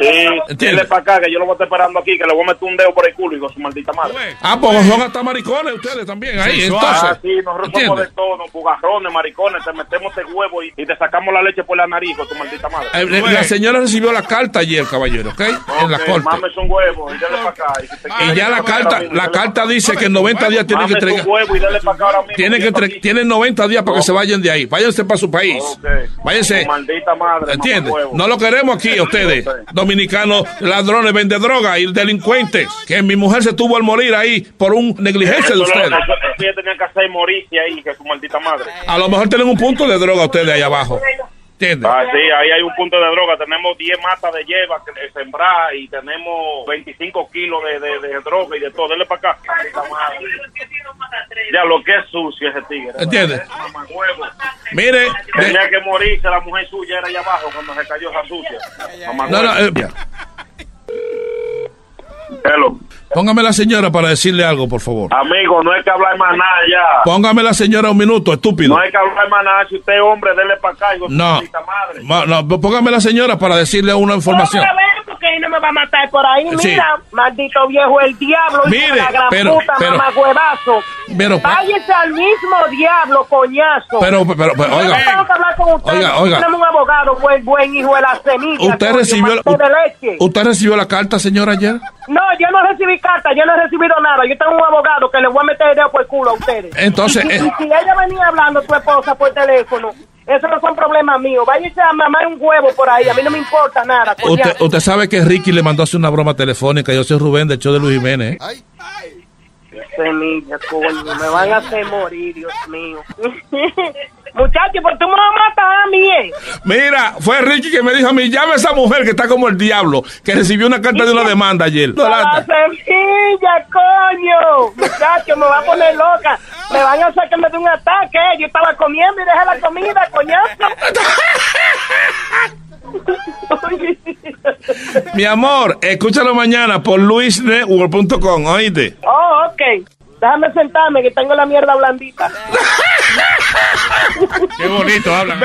Sí, dele para acá, que yo lo voy a estar esperando aquí, que le voy a meter un dedo por el culo, hijo de su maldita madre. Ah, pues son hasta maricones ustedes también ahí. Sexual. Entonces, Ah, sí, nosotros ¿entiende? somos de todo, bugarrones, maricones, te metemos el huevo y, y te sacamos la leche por la nariz, de tu maldita madre. Eh, La señora recibió la carta ayer, caballero, ¿ok? En la corte. Mames un huevo y dele para acá. Y, si Y ya la carta, la carta dice que en 90 días tienen que entregar. huevo y dele para acá ahora mismo. Tienen, que entre- tienen 90 días para que se vayan de ahí. Váyanse para su país. Váyanse. Maldita madre, ¿Entiendes? No lo queremos aquí, ustedes. Dominicanos, ladrones, vende droga y delincuentes. Que mi mujer se tuvo al morir ahí por un negligencia de ustedes. ella tenía que hacer morirse ahí, que su maldita madre. A lo mejor tienen un punto de droga ustedes ahí abajo. ¿Entiendes? Ah, sí, ahí hay un punto de droga. Tenemos 10 matas de hierba que sembrar y tenemos 25 kilos de, de, de droga y de todo. Dele para acá. Ya lo que es sucio ese tigre. ¿Entiendes? Mire, Tenía que morirse la mujer suya era allá abajo cuando se cayó esa sucia. No, Mamahuevo. no, eh, Hello. Póngame la señora para decirle algo, por favor. Amigo, no hay que hablar más nada ya. Póngame la señora un minuto, estúpido. No hay que hablar más nada. Si usted es hombre, dele para acá. su No. madre. Ma- no, póngame la señora para decirle una información. Ahí no me va a matar por ahí. Sí. Mira, maldito viejo, el diablo. Mire, la gran pero- puta, pero- mamagüevazo. Pero- Váyase al mismo diablo, coñazo. Pero, pero, pero, oiga. Yo tengo que hablar con usted. Oiga, oiga. Tenemos un abogado, buen, buen hijo de la semilla. ¿Usted recibió, mantel de leche. ¿Usted recibió la carta, señora, ayer? No, yo no recibí carta, yo no he recibido nada. Yo tengo un abogado que le voy a meter el dedo por el culo a ustedes. Entonces, Y si, eh. y si ella venía hablando, tu esposa, por teléfono, eso no son problemas míos. Váyase a mamar un huevo por ahí, a mí no me importa nada. Usted, usted sabe que Ricky le mandó a hacer una broma telefónica. Yo soy Rubén del show de Luis Jiménez. ¿eh? Semilla, coño, me van a hacer morir, Dios mío. [LAUGHS] Muchachos, ¿por qué me vas a matar a mí? eh? Mira, fue Ricky que me dijo a mí, llame a esa mujer que está como el diablo, que recibió una carta de una demanda ayer. La- La semilla, coño. Muchachos, me va a poner loca. Me van a hacer que me dé un ataque. eh. Yo estaba comiendo y dejé la comida, coñazo. Mi amor, escúchalo mañana por luisnetwork.com, oíste. Oh, ok. Déjame sentarme que tengo la mierda blandita. [LAUGHS] Qué bonito habla.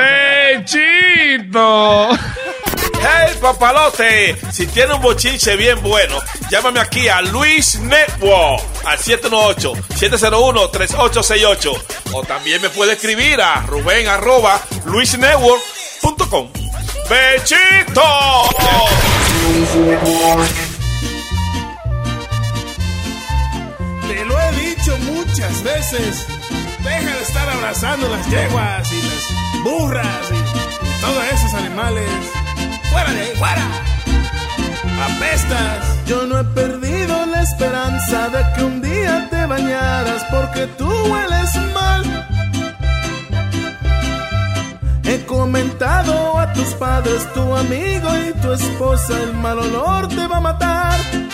¡Bechito! ¡Hey, papalote! Si tiene un bochinche bien bueno, llámame aquí a Luis Network al 718-701-3868. O también me puede escribir a Rubén arroba luisnetwork.com. ¡Bechito! Muchas veces. Deja de estar abrazando las yeguas y las burras y todos esos animales. ¡Fuera de ahí, fuera! ¡Apestas! Yo no he perdido la esperanza de que un día te bañaras porque tú hueles mal. He comentado a tus padres, tu amigo y tu esposa, el mal olor te va a matar.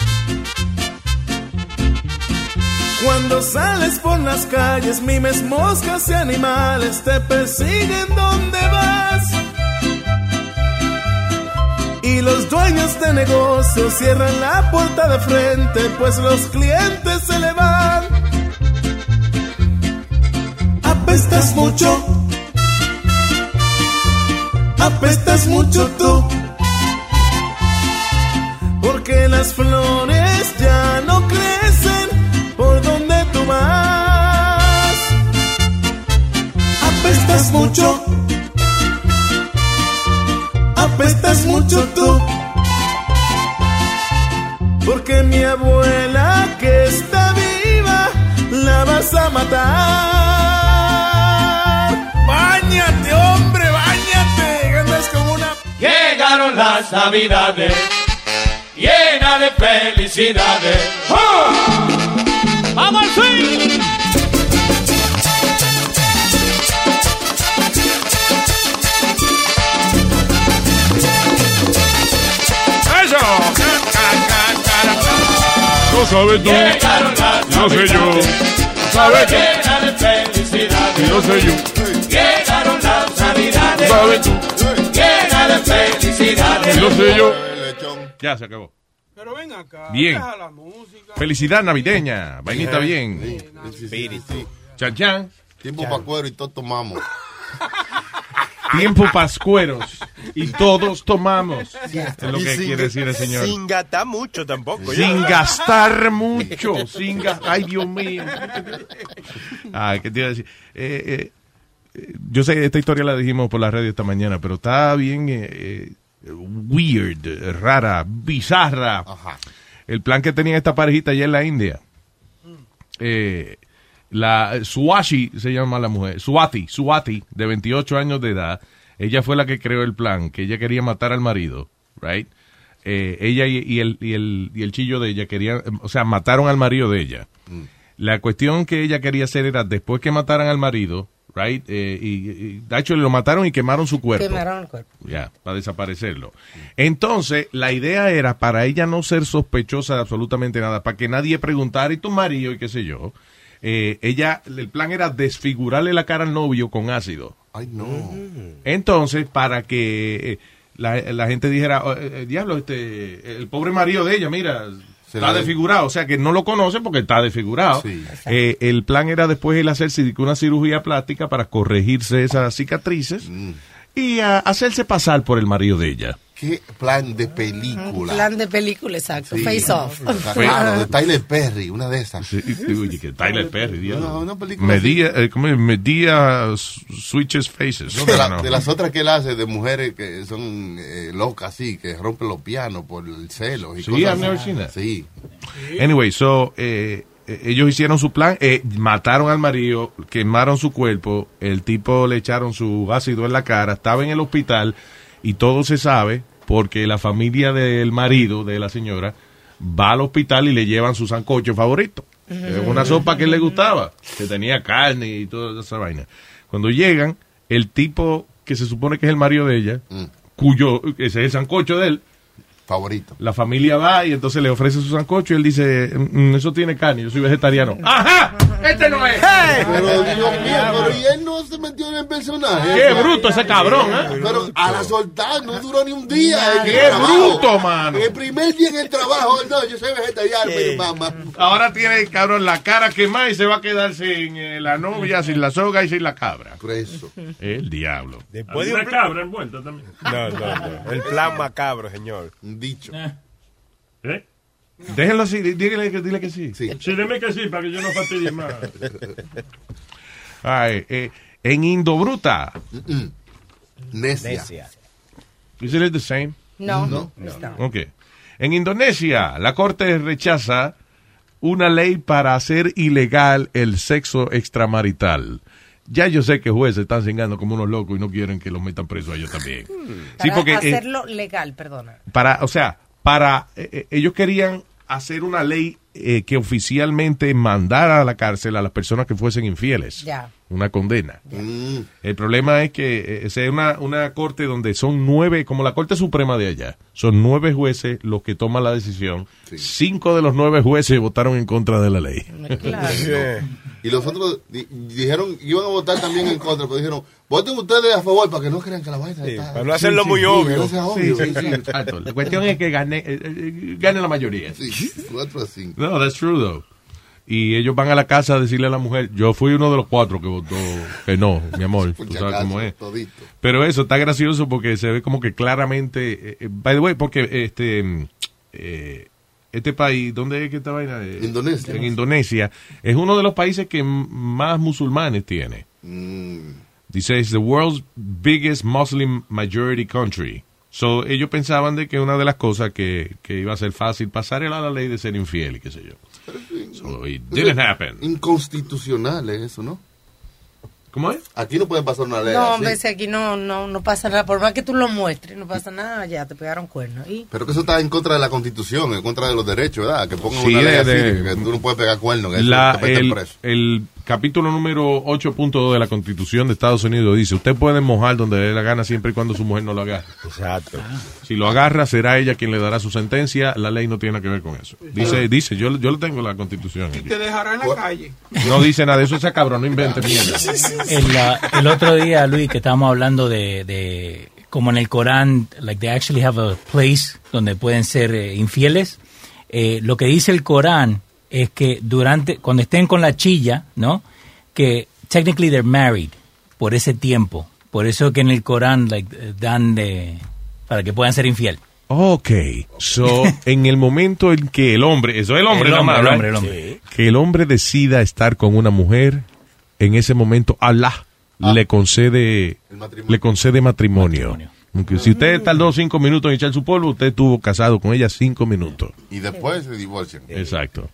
Cuando sales por las calles, mimes, moscas y animales te persiguen donde vas. Y los dueños de negocios cierran la puerta de frente, pues los clientes se le van. Apestas mucho, apestas mucho tú. Porque las flores Apestas mucho. Apestas mucho tú. Porque mi abuela que está viva la vas a matar. Báñate, hombre, báñate. que Andas como una. Llegaron las navidades, llena de felicidades. ¡Vamos Sabes tú. No sé yo. llena de felicidades. No sé yo. Llegaron las navidades, ¿Sabes tú? llena de felicidades. No sé yo. Ya se acabó. Pero ven acá. Bien. deja la música. Felicidad navideña. Vainita bien. Espíritu. Chan chan. Tiempo para cuero y todos tomamos. [LAUGHS] Tiempo pascueros. Y todos tomamos. Es lo que quiere decir el señor. Sin gastar mucho tampoco. Sin gastar mucho. Sin ga- Ay, Dios mío. Ay, ¿qué te iba a decir? Eh, eh, eh, yo sé, esta historia la dijimos por la radio esta mañana, pero está bien eh, eh, weird, rara, bizarra. El plan que tenía esta parejita allá en la India. Eh, la Suashi se llama la mujer, Suati, Suati, de 28 años de edad. Ella fue la que creó el plan, que ella quería matar al marido, right? Eh, ella y, y el, y, el, y el chillo de ella querían, o sea, mataron al marido de ella. La cuestión que ella quería hacer era, después que mataran al marido, right? Eh, y, y- de hecho, lo mataron y quemaron su cuerpo. Quemaron el cuerpo. Ya, para desaparecerlo. Entonces, la idea era para ella no ser sospechosa de absolutamente nada, para que nadie preguntara, ¿y tu marido? y qué sé yo. Eh, ella, el plan era desfigurarle la cara al novio con ácido. Ay, no. Entonces, para que eh, la, la gente dijera, "Oh, eh, eh, diablo, este, el pobre marido de ella, mira, Se está la- desfigurado. O sea, que no lo conoce porque está desfigurado. Eh, el plan era después él hacerse una cirugía plástica para corregirse esas cicatrices y ah, hacerse pasar por el marido de ella. Qué plan de película. Plan de película, exacto. Sí. Face off. Claro, [LAUGHS] de Tyler Perry, una de esas. Oye, que Tyler Perry. No, una película Medía, eh, ¿cómo es? Medía switches faces. No, de, la- No. de las otras que él hace de mujeres que son eh, locas, así, que rompen los pianos por el celo. Y Sí, cosas I've así. never seen that. Sí. Anyway, so, eh, eh, ellos hicieron su plan, eh, mataron al marido, quemaron su cuerpo, el tipo le echaron su ácido en la cara, estaba en el hospital y todo se sabe porque la familia del marido de la señora va al hospital y le llevan su sancocho favorito. Eh, Una sopa que le gustaba, que tenía carne y toda esa vaina. Cuando llegan, el tipo que se supone que es el marido de ella, cuyo, ese es el sancocho de él, favorito. La familia va y entonces le ofrece su sancocho y él dice, "Mm, eso tiene carne, yo soy vegetariano. ¡Ajá! ¡Este no es! Pero Dios mío, pero y él no se metió en el personaje. Qué bruto ese cabrón, ¿eh? Pero a la soltar no duró ni un día. el Qué trabajo. bruto, mano. El primer día en el trabajo, no, yo soy vegetariano, mi mamá. Ahora tiene, cabrón, la cara quemada y se va a quedar sin eh, la novia, sin la soga y sin la cabra. Preso. El diablo. Después de Una un cabra envuelta también. No, no, no. El plan macabro, señor. Dicho. ¿Eh? Déjenlo así, dí- dígale que, dile que sí. Sí, dime que sí, para que yo no fastidie [LAUGHS] más. Ay, eh, en Indobruta. Necia. Is it the same? No. No. Ok. En Indonesia, la corte rechaza una ley para hacer ilegal el sexo extramarital. Ya yo sé que jueces están cingando como unos locos y no quieren que los metan presos a ellos también. Sí, Para porque eh, hacerlo legal, perdona. para, o sea, para eh, eh, ellos querían hacer una ley eh, que oficialmente mandara a la cárcel a las personas que fuesen infieles. Ya. Una condena. Mm. El problema es que eh, es una, una corte donde son nueve, como la Corte Suprema de allá, son nueve jueces los que toman la decisión. Cinco de los nueve jueces votaron en contra de la ley. [LAUGHS] Y los otros di- dijeron iban a votar también en contra, pero dijeron, voten ustedes a favor para que no crean que la vaina está... para no hacerlo muy sí, obvio. Sí, sí, sí, sí, sí. La cuestión es que gane, eh, eh, gane la mayoría. Sí, cuatro a cinco. No, that's true though. Y ellos van a la casa a decirle a la mujer, yo fui uno de los cuatro que votó que no, [LAUGHS] mi amor, tú sabes cómo es. Pero eso está gracioso porque se ve como que claramente, eh, eh, by the way, porque este mm, eh, este país, ¿dónde es que esta vaina? Indonesia. En Indonesia, es uno de los países que más musulmanes tiene. Dice, es the world's biggest Muslim majority country. So, ellos pensaban de que una de las cosas que, que iba a ser fácil pasar era la ley de ser infiel y qué sé yo. So, it didn't happen. Inconstitucional es eso, ¿no? ¿Cómo es? Aquí no pueden pasar una ley No, hombre, si aquí no, no, no pasa nada. Por más que tú lo muestres, no pasa nada, ya te pegaron cuernos. Y Pero que eso está en contra de la constitución, en contra de los derechos, ¿verdad? Que pongan Sí, una ley de- así, de- que tú no puedes pegar cuernos, que eso La- te meten el, preso. el capítulo número 8.2 de la Constitución de Estados Unidos dice, usted puede mojar donde le dé la gana siempre y cuando su mujer no lo agarre. Exacto. Si lo agarra, será ella quien le dará su sentencia. La ley no tiene nada que ver con eso. Dice, dice yo, yo lo tengo en la Constitución. aquí. Te dejará en la calle. No dice nada de eso, ese cabrón, no invente mierda. El, ah, el otro día, Luis, que estábamos hablando de, de como en el Corán, like they actually have a place donde pueden ser eh, infieles. Eh, lo que dice el Corán es que durante, cuando estén con la chilla, ¿no? Que technically they're married por ese tiempo. Por eso que en el Corán like, dan de, para que puedan ser infiel. Ok, so, [LAUGHS] en el momento en que el hombre, eso es el hombre, El hombre, más, el hombre, el hombre. que el hombre decida estar con una mujer, en ese momento Allah le concede le concede matrimonio. Aunque si usted tardó cinco minutos en echar su polvo, usted estuvo casado con ella cinco minutos. Y después se divorcian. Exacto.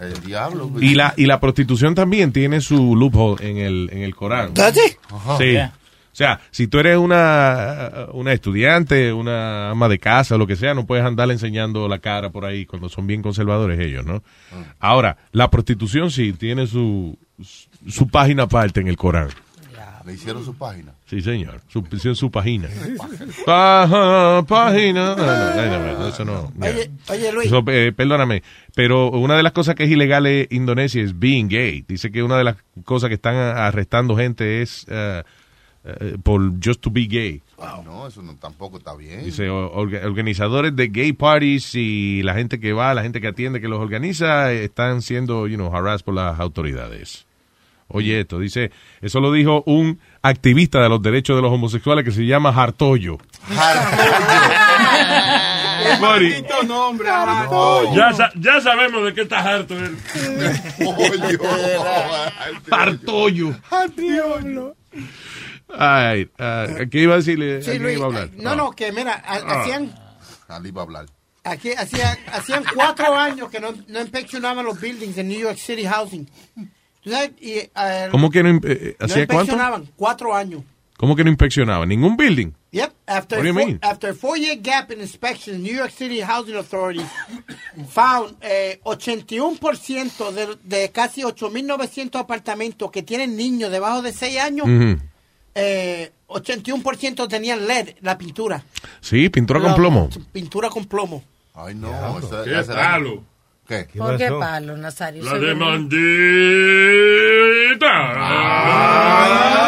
El diablo. Y la, y la prostitución también tiene su loophole en el, en el Corán. ¿Does it? Sí. O sea, si tú eres una, una estudiante, una ama de casa lo que sea, no puedes andar enseñando la cara por ahí cuando son bien conservadores ellos, ¿no? Ahora, la prostitución sí tiene su, su página aparte en el Corán. Le hicieron su página. Sí, señor. Su, hicieron su página. Página. No, no, no, no, eso no. Oye, oye, Luis. Eso, eh, perdóname, pero una de las cosas que es ilegal en Indonesia es being gay. Dice que una de las cosas que están arrestando gente es eh, por just to be gay. No, eso no, tampoco está bien. Dice, organizadores de gay parties y la gente que va, la gente que atiende, que los organiza, están siendo, you know, harassed por las autoridades. Oye esto, dice, eso lo dijo un activista de los derechos de los homosexuales que se llama Hartoyo. Maldito nombre, Harto. Ya, sa- ya sabemos de qué estás harto él. [LAUGHS] Hartoyo. Diablo. Ay, ah, ¿qué iba a decirle? Sí, ¿A quién Luis, iba a hablar? No, no, que mira, Ah. hacían, Ali va a hablar. aquí, hacían, hacían cuatro años que no, no inspeccionaban los buildings en New York City Housing. ¿Tú sabes? Y, eh, ¿Cómo que no, eh, no hacía cuánto? inspeccionaban, cuatro años. ¿Cómo que no inspeccionaba? ¿Ningún building? Yep, after What do you four, mean? after a four-year gap in inspections, New York City Housing Authority found eh, 81% de, de casi 8.900 apartamentos que tienen niños debajo de 6 años, Ujú. eh, 81% tenían LED, la pintura. Sí, pintura con plomo. Pintura con plomo. Ay, no. ese- Qué ese- palo. ¿Qué? ¿Por qué palo, Nazario? La demandita. Ah,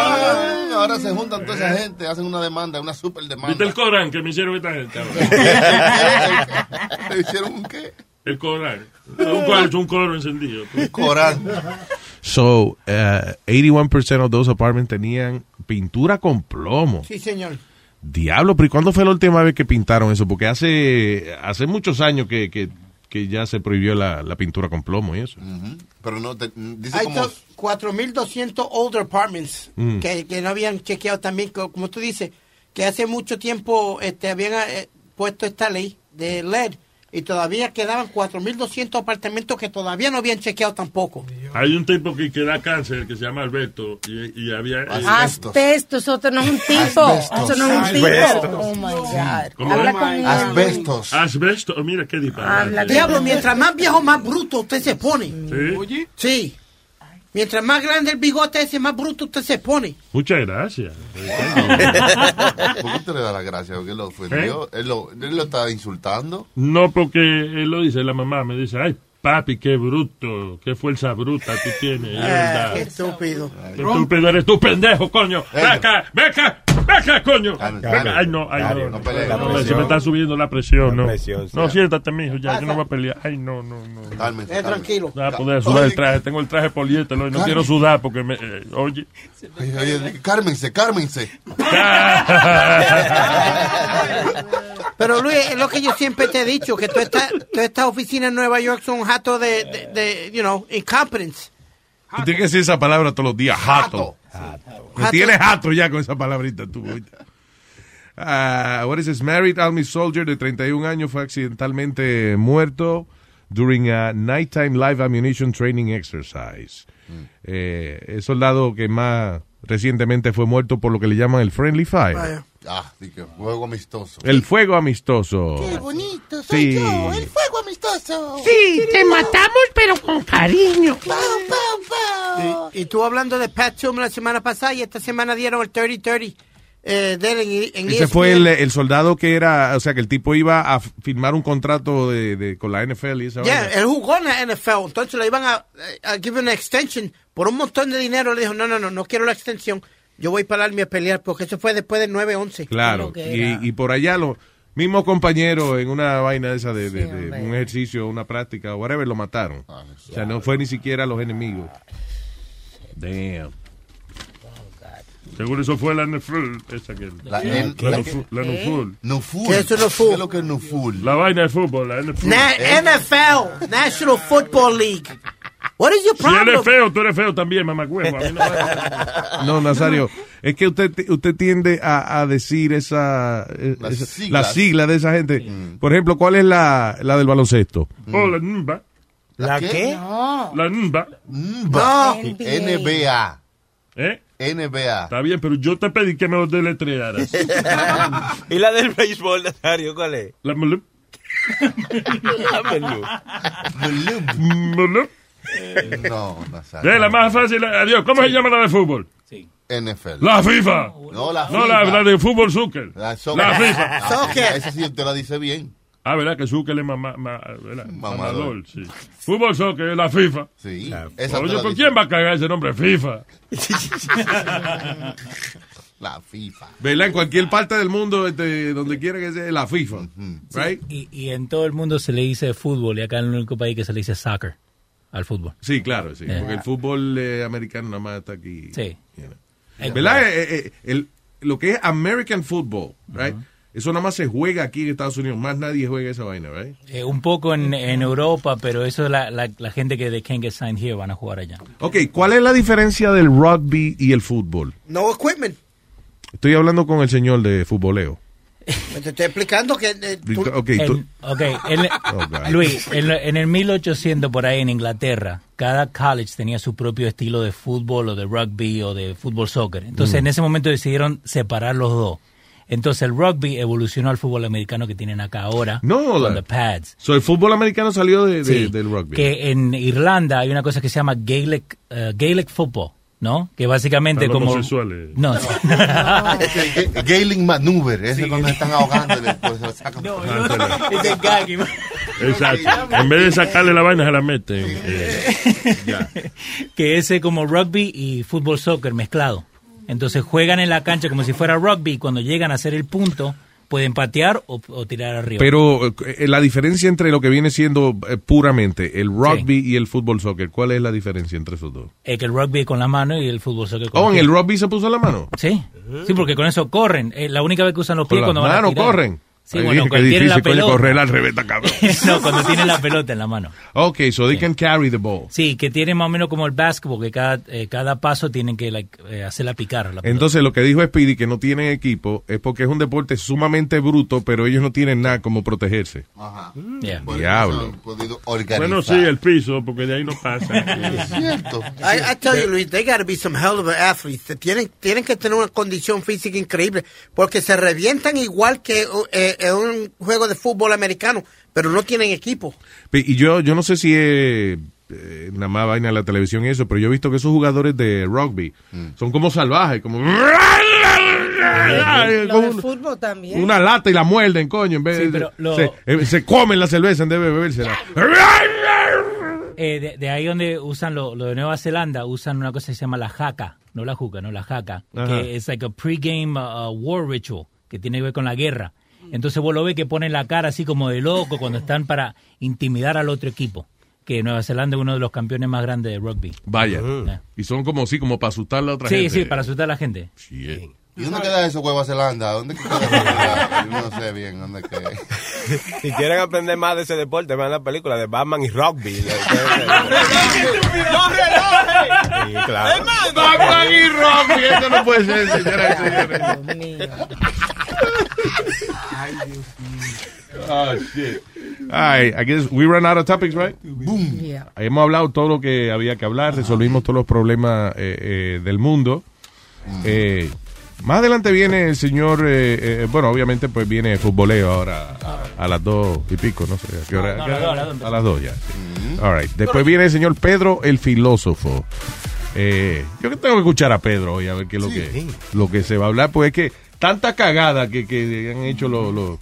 ahora se juntan toda esa gente, hacen una demanda, una super demanda. ¿Viste el Corán que me hicieron esta gente? [LAUGHS] ahora? ¿Le hicieron un qué? El Corán. Un cuarto, un coro encendido. Un Corán. So, uh, 81% of those apartments tenían pintura con plomo. Sí, señor. Diablo, pero ¿y cuándo fue la última vez que pintaron eso? Porque hace hace muchos años que, que, que ya se prohibió la, la pintura con plomo y eso. Pero no, te- dice Hay como... to- 4.200 older apartments Mm. que, que no habían chequeado también, co- como tú dices, que hace mucho tiempo este, habían eh, puesto esta ley de LED y todavía quedaban 4.200 apartamentos que todavía no habían chequeado tampoco. Hay un tipo que, que da cáncer que se llama Alberto y, y había... eh, Asbesto, eso no es un tipo. Asbestos. Eso no es un tipo. Asbestos. Oh my God. ¿Cómo Habla es? con él. Asbestos. Asbesto, oh, mira qué disparate. Diablo, mientras más viejo, más bruto usted se pone. ¿Sí? Oye, Sí. Mientras más grande el bigote ese, más bruto usted se pone. Muchas gracias. [LAUGHS] ¿Por qué te le da la gracia? Porque él lo ofendió. Él, lo, él lo está insultando. No, porque él lo dice, la mamá me dice, ay, papi, qué bruto, qué fuerza bruta tú tienes. Ah, verdad. qué estúpido. Qué estúpido eres tú, pendejo, coño. Ven acá, ven acá, ven acá, coño. Cálmense, Ven acá. Ay, no, ay, no. no Se me está subiendo la presión, La no. sí. No, siéntate, mijo, ya, yo no voy a pelear. Ay, no, no, no. Cálmense, Eh, tranquilo. No voy a poder sudar el traje. Tengo el traje poliéster hoy. No quiero sudar porque me. eh, oye. Oye, oye, cármense, cármense. [LAUGHS] Pero Luis, es lo que yo siempre te he dicho, que todas estas estas oficinas en Nueva York son un jato de, de, de, you know, incompetence. Tienes que decir esa palabra todos los días, jato. Me Jato. tienes jato ya con esa palabrita tú. Ah, what is this? Married Army soldier de 31 años fue accidentalmente muerto during a nighttime live ammunition training exercise. Eh, el soldado que más recientemente fue muerto por lo que le llaman el friendly fire. Vaya. Ah, di que juego amistoso. El fuego amistoso. Qué bonito, soy Sí. yo, el fuego amistoso. Sí, te matamos, pero con cariño. Y, y tú hablando de Pat Tillman la semana pasada y esta semana dieron el 30-30 eh, de él en, en Ese fue ESPN. el, el soldado que era, o sea, que el tipo iba a firmar un contrato de, de- con la NFL y esa Yeah, él jugó en la NFL, entonces le iban a, a give una extension por un montón de dinero. Le dijo, no, no, no, no quiero la extensión. Yo voy para el Army a pelear porque eso fue después del 9-11. Claro, y, y por allá los mismos compañeros en una vaina esa de, de- de un ejercicio, una práctica, whatever, lo mataron. Ah, o sea, no fue ni siquiera los enemigos. Damn. Seguro eso fue la NFL. Esa que, La la, N- la, la que- la Nuful. Nuful. ¿Qué es Nuful? ¿Qué es lo que es Nuful? La vaina de fútbol, la NFL. Na- NFL, National Football League. What is your Si él problem? es feo, tú eres feo también, mamacuevo. A mí no [LAUGHS] No, Nazario, es que usted usted tiende a, a decir esa, eh, Las esa- siglas. la sigla de esa gente. Por ejemplo, ¿cuál es la, la del baloncesto? Oh, la NBA. ¿La qué? La NBA. NBA. No. NBA. ¿Eh? NBA. Está bien, pero yo te pedí que me lo deletrearas. [LAUGHS] ¿Y la del béisbol, Nazario, cuál es? La Mulup. [LAUGHS] La menú. Mulup. No, Nazario. Eh, la más fácil. Adiós. ¿Cómo se llama la de fútbol? NFL. La FIFA. No, la No, la, FIFA. la de fútbol soccer. La, so- La FIFA. Ah, Esa sí usted la dice bien. Ah, ¿verdad? Que Zucker es mamá, ma-. Mamador. mamador, sí. Fútbol soccer es la FIFA. Sí. Esa Oye, te ¿por quién va a cagar ese nombre? FIFA. La FIFA. ¿Verdad? En cualquier parte del mundo, este, donde quiera que sea, la FIFA. Right? Y, y en todo el mundo se le dice fútbol y acá en el único país que se le dice soccer al fútbol. Sí, claro, sí. Eh. Porque el fútbol eh, americano nada más está aquí. Sí. ¿Verdad? Eh, eh, eh, el- lo que es American football, right? Eso nada más se juega aquí en Estados Unidos. Más nadie juega esa vaina, right? Eh, un poco en, en Europa, pero eso es la, la, la gente que they can't get signed here van a jugar allá. Ok, ¿cuál es la diferencia del rugby y el fútbol? No equipment. Estoy hablando con el señor de futboleo. Me te estoy explicando que... eh, tú- Ok, En- tú- ok, en- [LAUGHS] Oh, God. Luis, en, en el 1800 por ahí en Inglaterra, cada college tenía su propio estilo de fútbol o de rugby o de fútbol soccer. Entonces Mm. en ese momento decidieron separar los dos. Entonces el rugby evolucionó al fútbol americano que tienen acá ahora No, con la- the pads. So, el fútbol americano salió de, de- Sí, del rugby. Que en Irlanda hay una cosa que se llama Gaelic, eh, Gaelic football, ¿no? Que básicamente como... homosexuales. No, [LAUGHS] Ga- Gailing Maneuver. Es cuando están ahogando y después se lo sacan. [LAUGHS] Exacto. [LAUGHS] En vez de sacarle la vaina, se la meten. eh, ya. que ese como rugby y fútbol soccer mezclado. Entonces juegan en la cancha como si fuera rugby y cuando llegan a hacer el punto pueden patear o, o tirar arriba. Pero eh, la diferencia entre lo que viene siendo eh, puramente el rugby y el fútbol soccer, ¿cuál es la diferencia entre esos dos? Eh, que el rugby es con la mano y el fútbol soccer con Oh, en el rugby se puso la mano. Sí, sí, porque con eso corren. Eh, la única vez que usan los Con pies las cuando van a manos tirar. corren. Sí, Ay, bueno, cuando tienen la pelota. correr al revés, cabrón. [LAUGHS] no, cuando tienen la pelota en la mano. Ok, so they can carry the ball. Sí, que tiene más o menos como el básquetbol, que cada, eh, cada paso tienen que like, eh, hacerla picar. La. Entonces, lo que dijo Speedy, que no tienen equipo, es porque es un deporte sumamente bruto, pero ellos no tienen nada como protegerse. Ajá. Yeah. Diablo. Bueno, sí, el piso, porque de ahí no pasa. [LAUGHS] Es cierto. I, I tell you, Luis, they gotta be some hell of a athletes. Tienen, tienen que tener una condición física increíble porque se revientan igual que eh, en un juego de fútbol americano, pero no tienen equipo. Y yo, yo no sé si es eh, nada más vaina la televisión y eso, pero yo he visto que esos jugadores de rugby son como salvajes, [LAUGHS] como... Un- fútbol también. una lata y la muerden, coño, en vez Sí, de... pero lo- se, eh, se comen la cerveza en vez de bebérsela. [LAUGHS] Eh, de, de ahí donde usan lo, lo de Nueva Zelanda, usan una cosa que se llama la jaca, no la juca, no la jaca, Ajá. que es like a pregame uh, uh, war ritual, que tiene que ver con la guerra. Entonces vos lo ves que ponen la cara así como de loco cuando están para intimidar al otro equipo. Que Nueva Zelanda es uno de los campeones más grandes de rugby. Vaya. Yeah. Y son como sí, como para asustar a la otra Sí, gente. sí, para asustar a la gente. Shit. ¿Y dónde queda eso, Nueva Zelanda? ¿Dónde queda eso? Yo no sé bien dónde queda. [LAUGHS] Si quieren aprender más de ese deporte, vean la película de Batman y Rugby. [LAUGHS] Sí, claro. Batman y Rugby, eso no puede ser, señoras y señores. [LAUGHS] Oh, shit. All right, I guess we ran out of topics, right? Boom. Yeah. Hemos hablado todo lo que había que hablar, resolvimos todos los problemas eh, eh, del mundo. Eh, más adelante viene el señor, eh, eh, bueno, obviamente pues viene futboleo ahora a, a las dos y pico, no sé, ¿a qué hora? No, ¿A las dos, ya. sí. All right. Después viene el señor Pedro el filósofo. Eh, yo que tengo que escuchar a Pedro hoy a ver qué es lo, que, lo que se va a hablar, pues es que tanta cagada que, que han hecho los, los,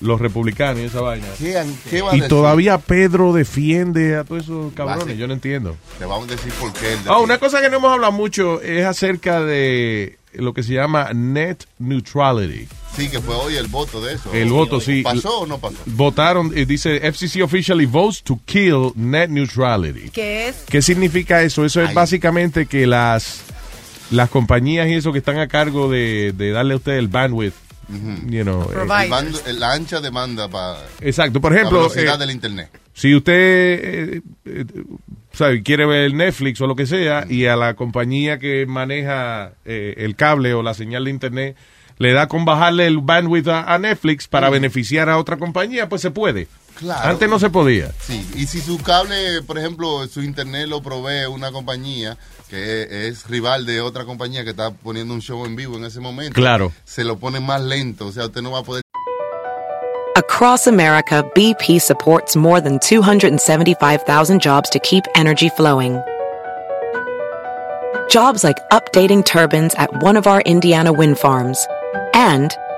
los republicanos y esa vaina. ¿Qué, qué Y todavía Pedro defiende a todos esos cabrones, yo no entiendo. Te vamos a decir por qué. él Ah, una cosa que no hemos hablado mucho es acerca de lo que se llama net neutrality. Sí, que fue hoy el voto de eso. El voto, sí. ¿Pasó o no pasó? Votaron, eh, dice FCC officially votes to kill net neutrality. ¿Qué es? ¿Qué significa eso? Eso es básicamente que las, las compañías y eso que están a cargo de, de darle a usted el bandwidth, you know, eh, El bando- la ancha demanda para Exacto, por la ejemplo, velocidad eh, del internet. Si usted eh, eh, sabe, quiere ver Netflix o lo que sea y a la compañía que maneja eh, el cable o la señal de internet le da con bajarle el bandwidth a, a Netflix para beneficiar a otra compañía, pues se puede. Claro. Antes no se podía. Sí, y si su cable, por ejemplo, su internet lo provee una compañía que es rival de otra compañía que está poniendo un show en vivo en ese momento, Claro. se lo pone más lento, o sea, usted no va a poder Across America, BP supports more than 275,000 jobs to keep energy flowing. Jobs like updating turbines at one of our Indiana wind farms and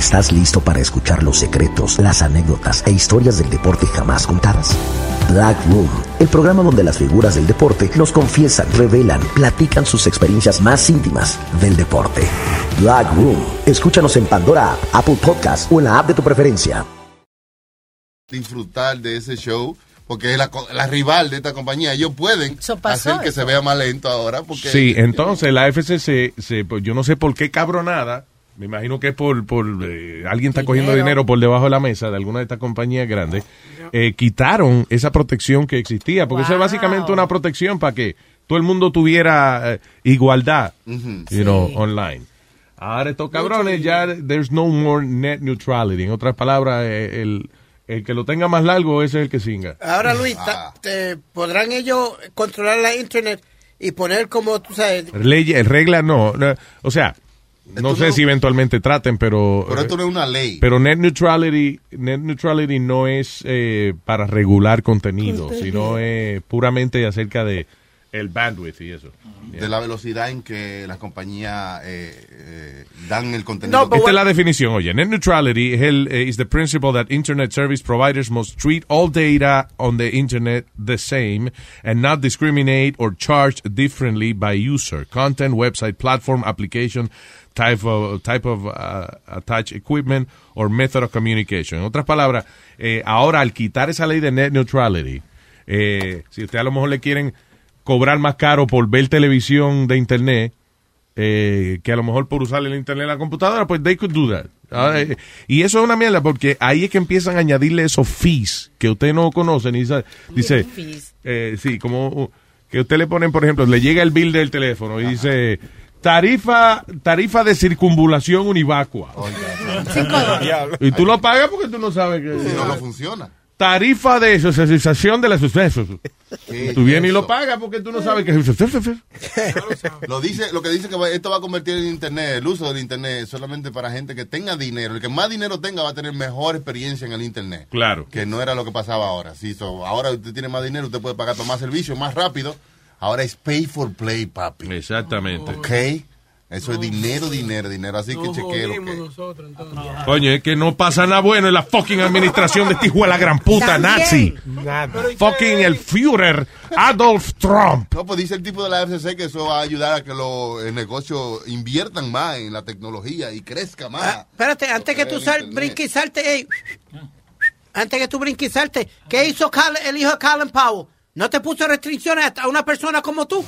¿Estás listo para escuchar los secretos, las anécdotas e historias del deporte jamás contadas? Black Room, el programa donde las figuras del deporte nos confiesan, revelan, platican sus experiencias más íntimas del deporte. Black Room, escúchanos en Pandora App, Apple Podcast o en la app de tu preferencia. disfrutar de ese show porque es la, rival de esta compañía. Ellos pueden pasó, hacer que se vea más lento ahora porque Sí, entonces la FCC, se, pues, yo no sé por qué cabronada, me imagino que es por, por eh, alguien está cogiendo Dinero. por debajo de la mesa de alguna de estas compañías grandes, eh, quitaron esa protección que existía, porque eso es Wow. básicamente una protección para que todo el mundo tuviera eh, igualdad, you know, online. Ahora estos cabrones ya, there's no more net neutrality. En otras palabras, eh, el, el que lo tenga más largo ese es el que singa. Ahora, Luis, ta- te- ¿podrán ellos controlar la internet y poner como, tú sabes, Ley, regla no, no, o sea, no sé si eventualmente traten, pero... Pero esto no es una ley. Pero net neutrality, net neutrality no es eh, para regular contenido, Contenido. sino es puramente acerca de el bandwidth y eso. de la velocidad en que las compañías eh, eh, dan el contenido. Esta es la definición, oye. Net neutrality es el, eh, is the principle that internet service providers must treat all data on the internet the same and not discriminate or charge differently by user, content, website, platform, application, type of, type of uh, attached equipment or method of communication. En otras palabras, eh, ahora al quitar esa ley de net neutrality, eh, si usted a lo mejor le quieren cobrar más caro por ver televisión de internet, eh, que a lo mejor por usar el internet en la computadora, pues they could do that. Ah, eh, y eso es una mierda porque ahí es que empiezan a añadirle esos fees que usted no conoce ni sabe. Dice, eh, sí, como que usted le ponen, por ejemplo, le llega el bill del teléfono y dice tarifa tarifa de circunvulación univacua. y tú lo pagas porque tú no sabes que Si no, no funciona. Tarifa de socialización de las sucesos. ¿Qué Tú vienes y lo pagas porque tú no sabes que es [LAUGHS] Lo dice, lo que dice que esto va a convertir el internet, el uso del internet solamente para gente que tenga dinero. El que más dinero tenga va a tener mejor experiencia en el internet. Claro. Que no era lo que pasaba ahora. Sí, so, ahora usted tiene más dinero, usted puede pagar por más servicios más rápido. Ahora es pay for play, papi. Exactamente. Ok. Eso es dinero, dinero, dinero. Así que chequeo. Coño, es que no pasa nada bueno en la fucking administración de este hijo de la gran puta nazi. Fucking el Führer Adolf Trump. No, pues dice el tipo de la FCC que eso va a ayudar a que los negocios inviertan más en la tecnología y crezca más. Ah, espérate, antes que tú sal, brinques y salte, antes que tú brinques y salte, ¿qué hizo Cal- el hijo de Colin Powell? ¿No te puso restricciones a una persona como tú?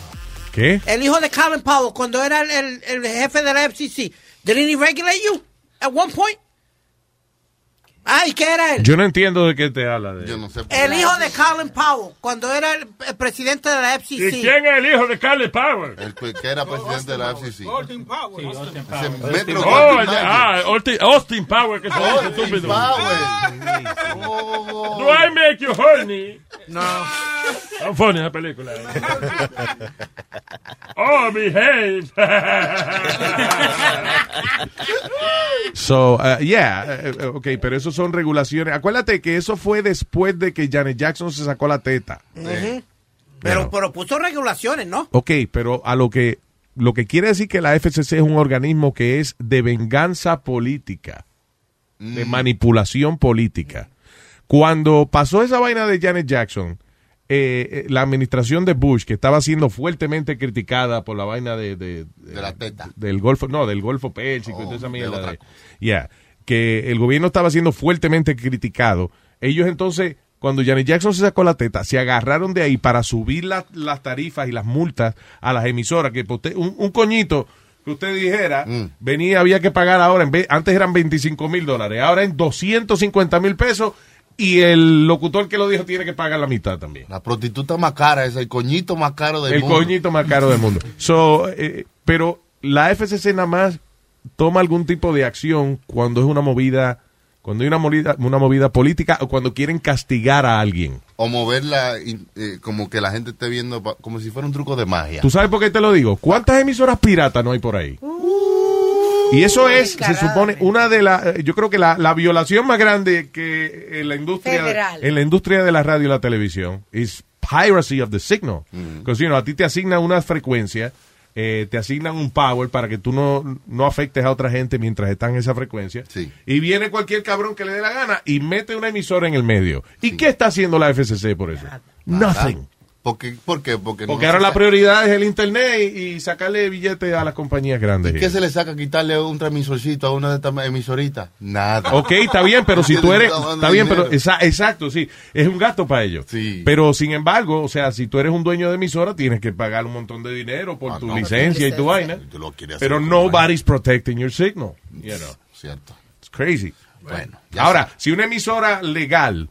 ¿Qué? El hijo de Colin Powell, cuando era el, jefe de la FCC, didn't he regulate you at one point? Ah, ¿y qué era él? Yo no entiendo de qué te habla. De... Yo no sé. El hijo de Colin Powell, cuando era el, el presidente de la FCC. ¿Y quién es el hijo de Carly Power? El que era presidente de la FCC. Austin Oh, de- Mayer. ah, Austin, Austin Power, que se Austin estúpido. Powell. Do I make you horny? No. Tan funny esa película. oh, behave. [LAUGHS] So, uh, yeah, eh, eh, ok, pero eso son regulaciones. Acuérdate que eso fue después de que Janet Jackson se sacó la teta. Pero, pero puso regulaciones, ¿no? Ok, pero a lo que lo que quiere decir que la FCC es un organismo que es de venganza política, de manipulación política. Cuando pasó esa vaina de Janet Jackson, eh, eh, la administración de Bush, que estaba siendo fuertemente criticada por la vaina de, de- De la teta. del Golfo, no, del Golfo Pérsico, y toda esa mierda ya, que el gobierno estaba siendo fuertemente criticado. Ellos entonces, cuando Janet Jackson se sacó la teta, se agarraron de ahí para subir la- las tarifas y las multas a las emisoras, que usted- un, un coñito que usted dijera, venía, había que pagar ahora, en vez, antes eran 25 mil dólares, ahora en 250 mil pesos, y el locutor que lo dijo tiene que pagar la mitad también. La prostituta más cara es el coñito más caro del El mundo. coñito más caro del mundo. [LAUGHS] So, eh, pero la FCC nada más toma algún tipo de acción cuando es una movida, cuando hay una movida, una movida política o cuando quieren castigar a alguien. O moverla eh, como que la gente esté viendo pa- como si fuera un truco de magia. ¿Tú sabes por qué te lo digo? ¿Cuántas emisoras piratas no hay por ahí? Y eso es, se supone, una de las, yo creo que la, la violación más grande que en la industria, Federal. en la industria de la radio y la televisión es piracy of the signal. Porque, you know, a ti te asignan una frecuencia, eh, te asignan un power para que tú no, no afectes a otra gente mientras están en esa frecuencia. Y viene cualquier cabrón que le dé la gana y mete una emisora en el medio. ¿Y qué está haciendo la FCC por eso? Nothing. Porque, ¿Por qué? Porque, Porque no ahora la prioridad es el internet y, y sacarle billetes a las compañías grandes. ¿Qué se le saca quitarle un transmisorcito a una de estas emisoritas? Nada. Ok, está bien, pero si [LAUGHS] tú eres, está bien, pero esa- exacto, sí, es un gasto para ellos. Pero sin embargo, o sea, si tú eres un dueño de emisora, tienes que pagar un montón de dinero por tu no. licencia y tu vaina. Lo quieres Pero nobody's protecting your signal. You know. Cierto. It's crazy. Bueno. Ahora, si una emisora legal,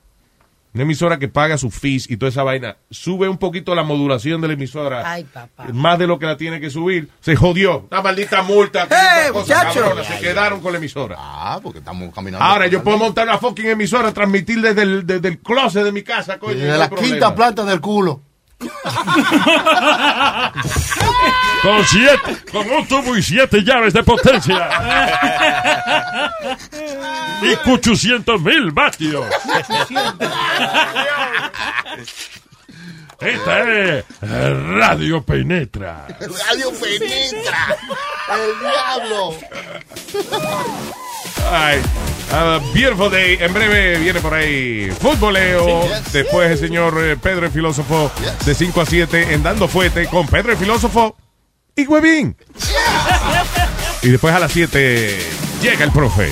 una emisora que paga sus fees y toda esa vaina, sube un poquito la modulación de la emisora, Ay, papá. más de lo que la tiene que subir, se jodió. Una maldita multa. ¡Eh, cosa muchacho! cabrona, se quedaron con la emisora. Ah, porque estamos caminando. Ahora yo puedo montar una fucking emisora, transmitir desde el, desde el closet de mi casa, coño. Desde no hay la problema. quinta planta del culo. Con siete, con un tubo y siete llaves de potencia. y 800 mil vatios. Esta es Radio Penetra. Radio Penetra. El diablo. Ay, a beautiful day. En breve viene por ahí futboleo. Después el señor eh, Pedro el Filósofo de 5 a 7 en Dando Fuete con Pedro el Filósofo y Huevín. Y después a las 7 llega el profe.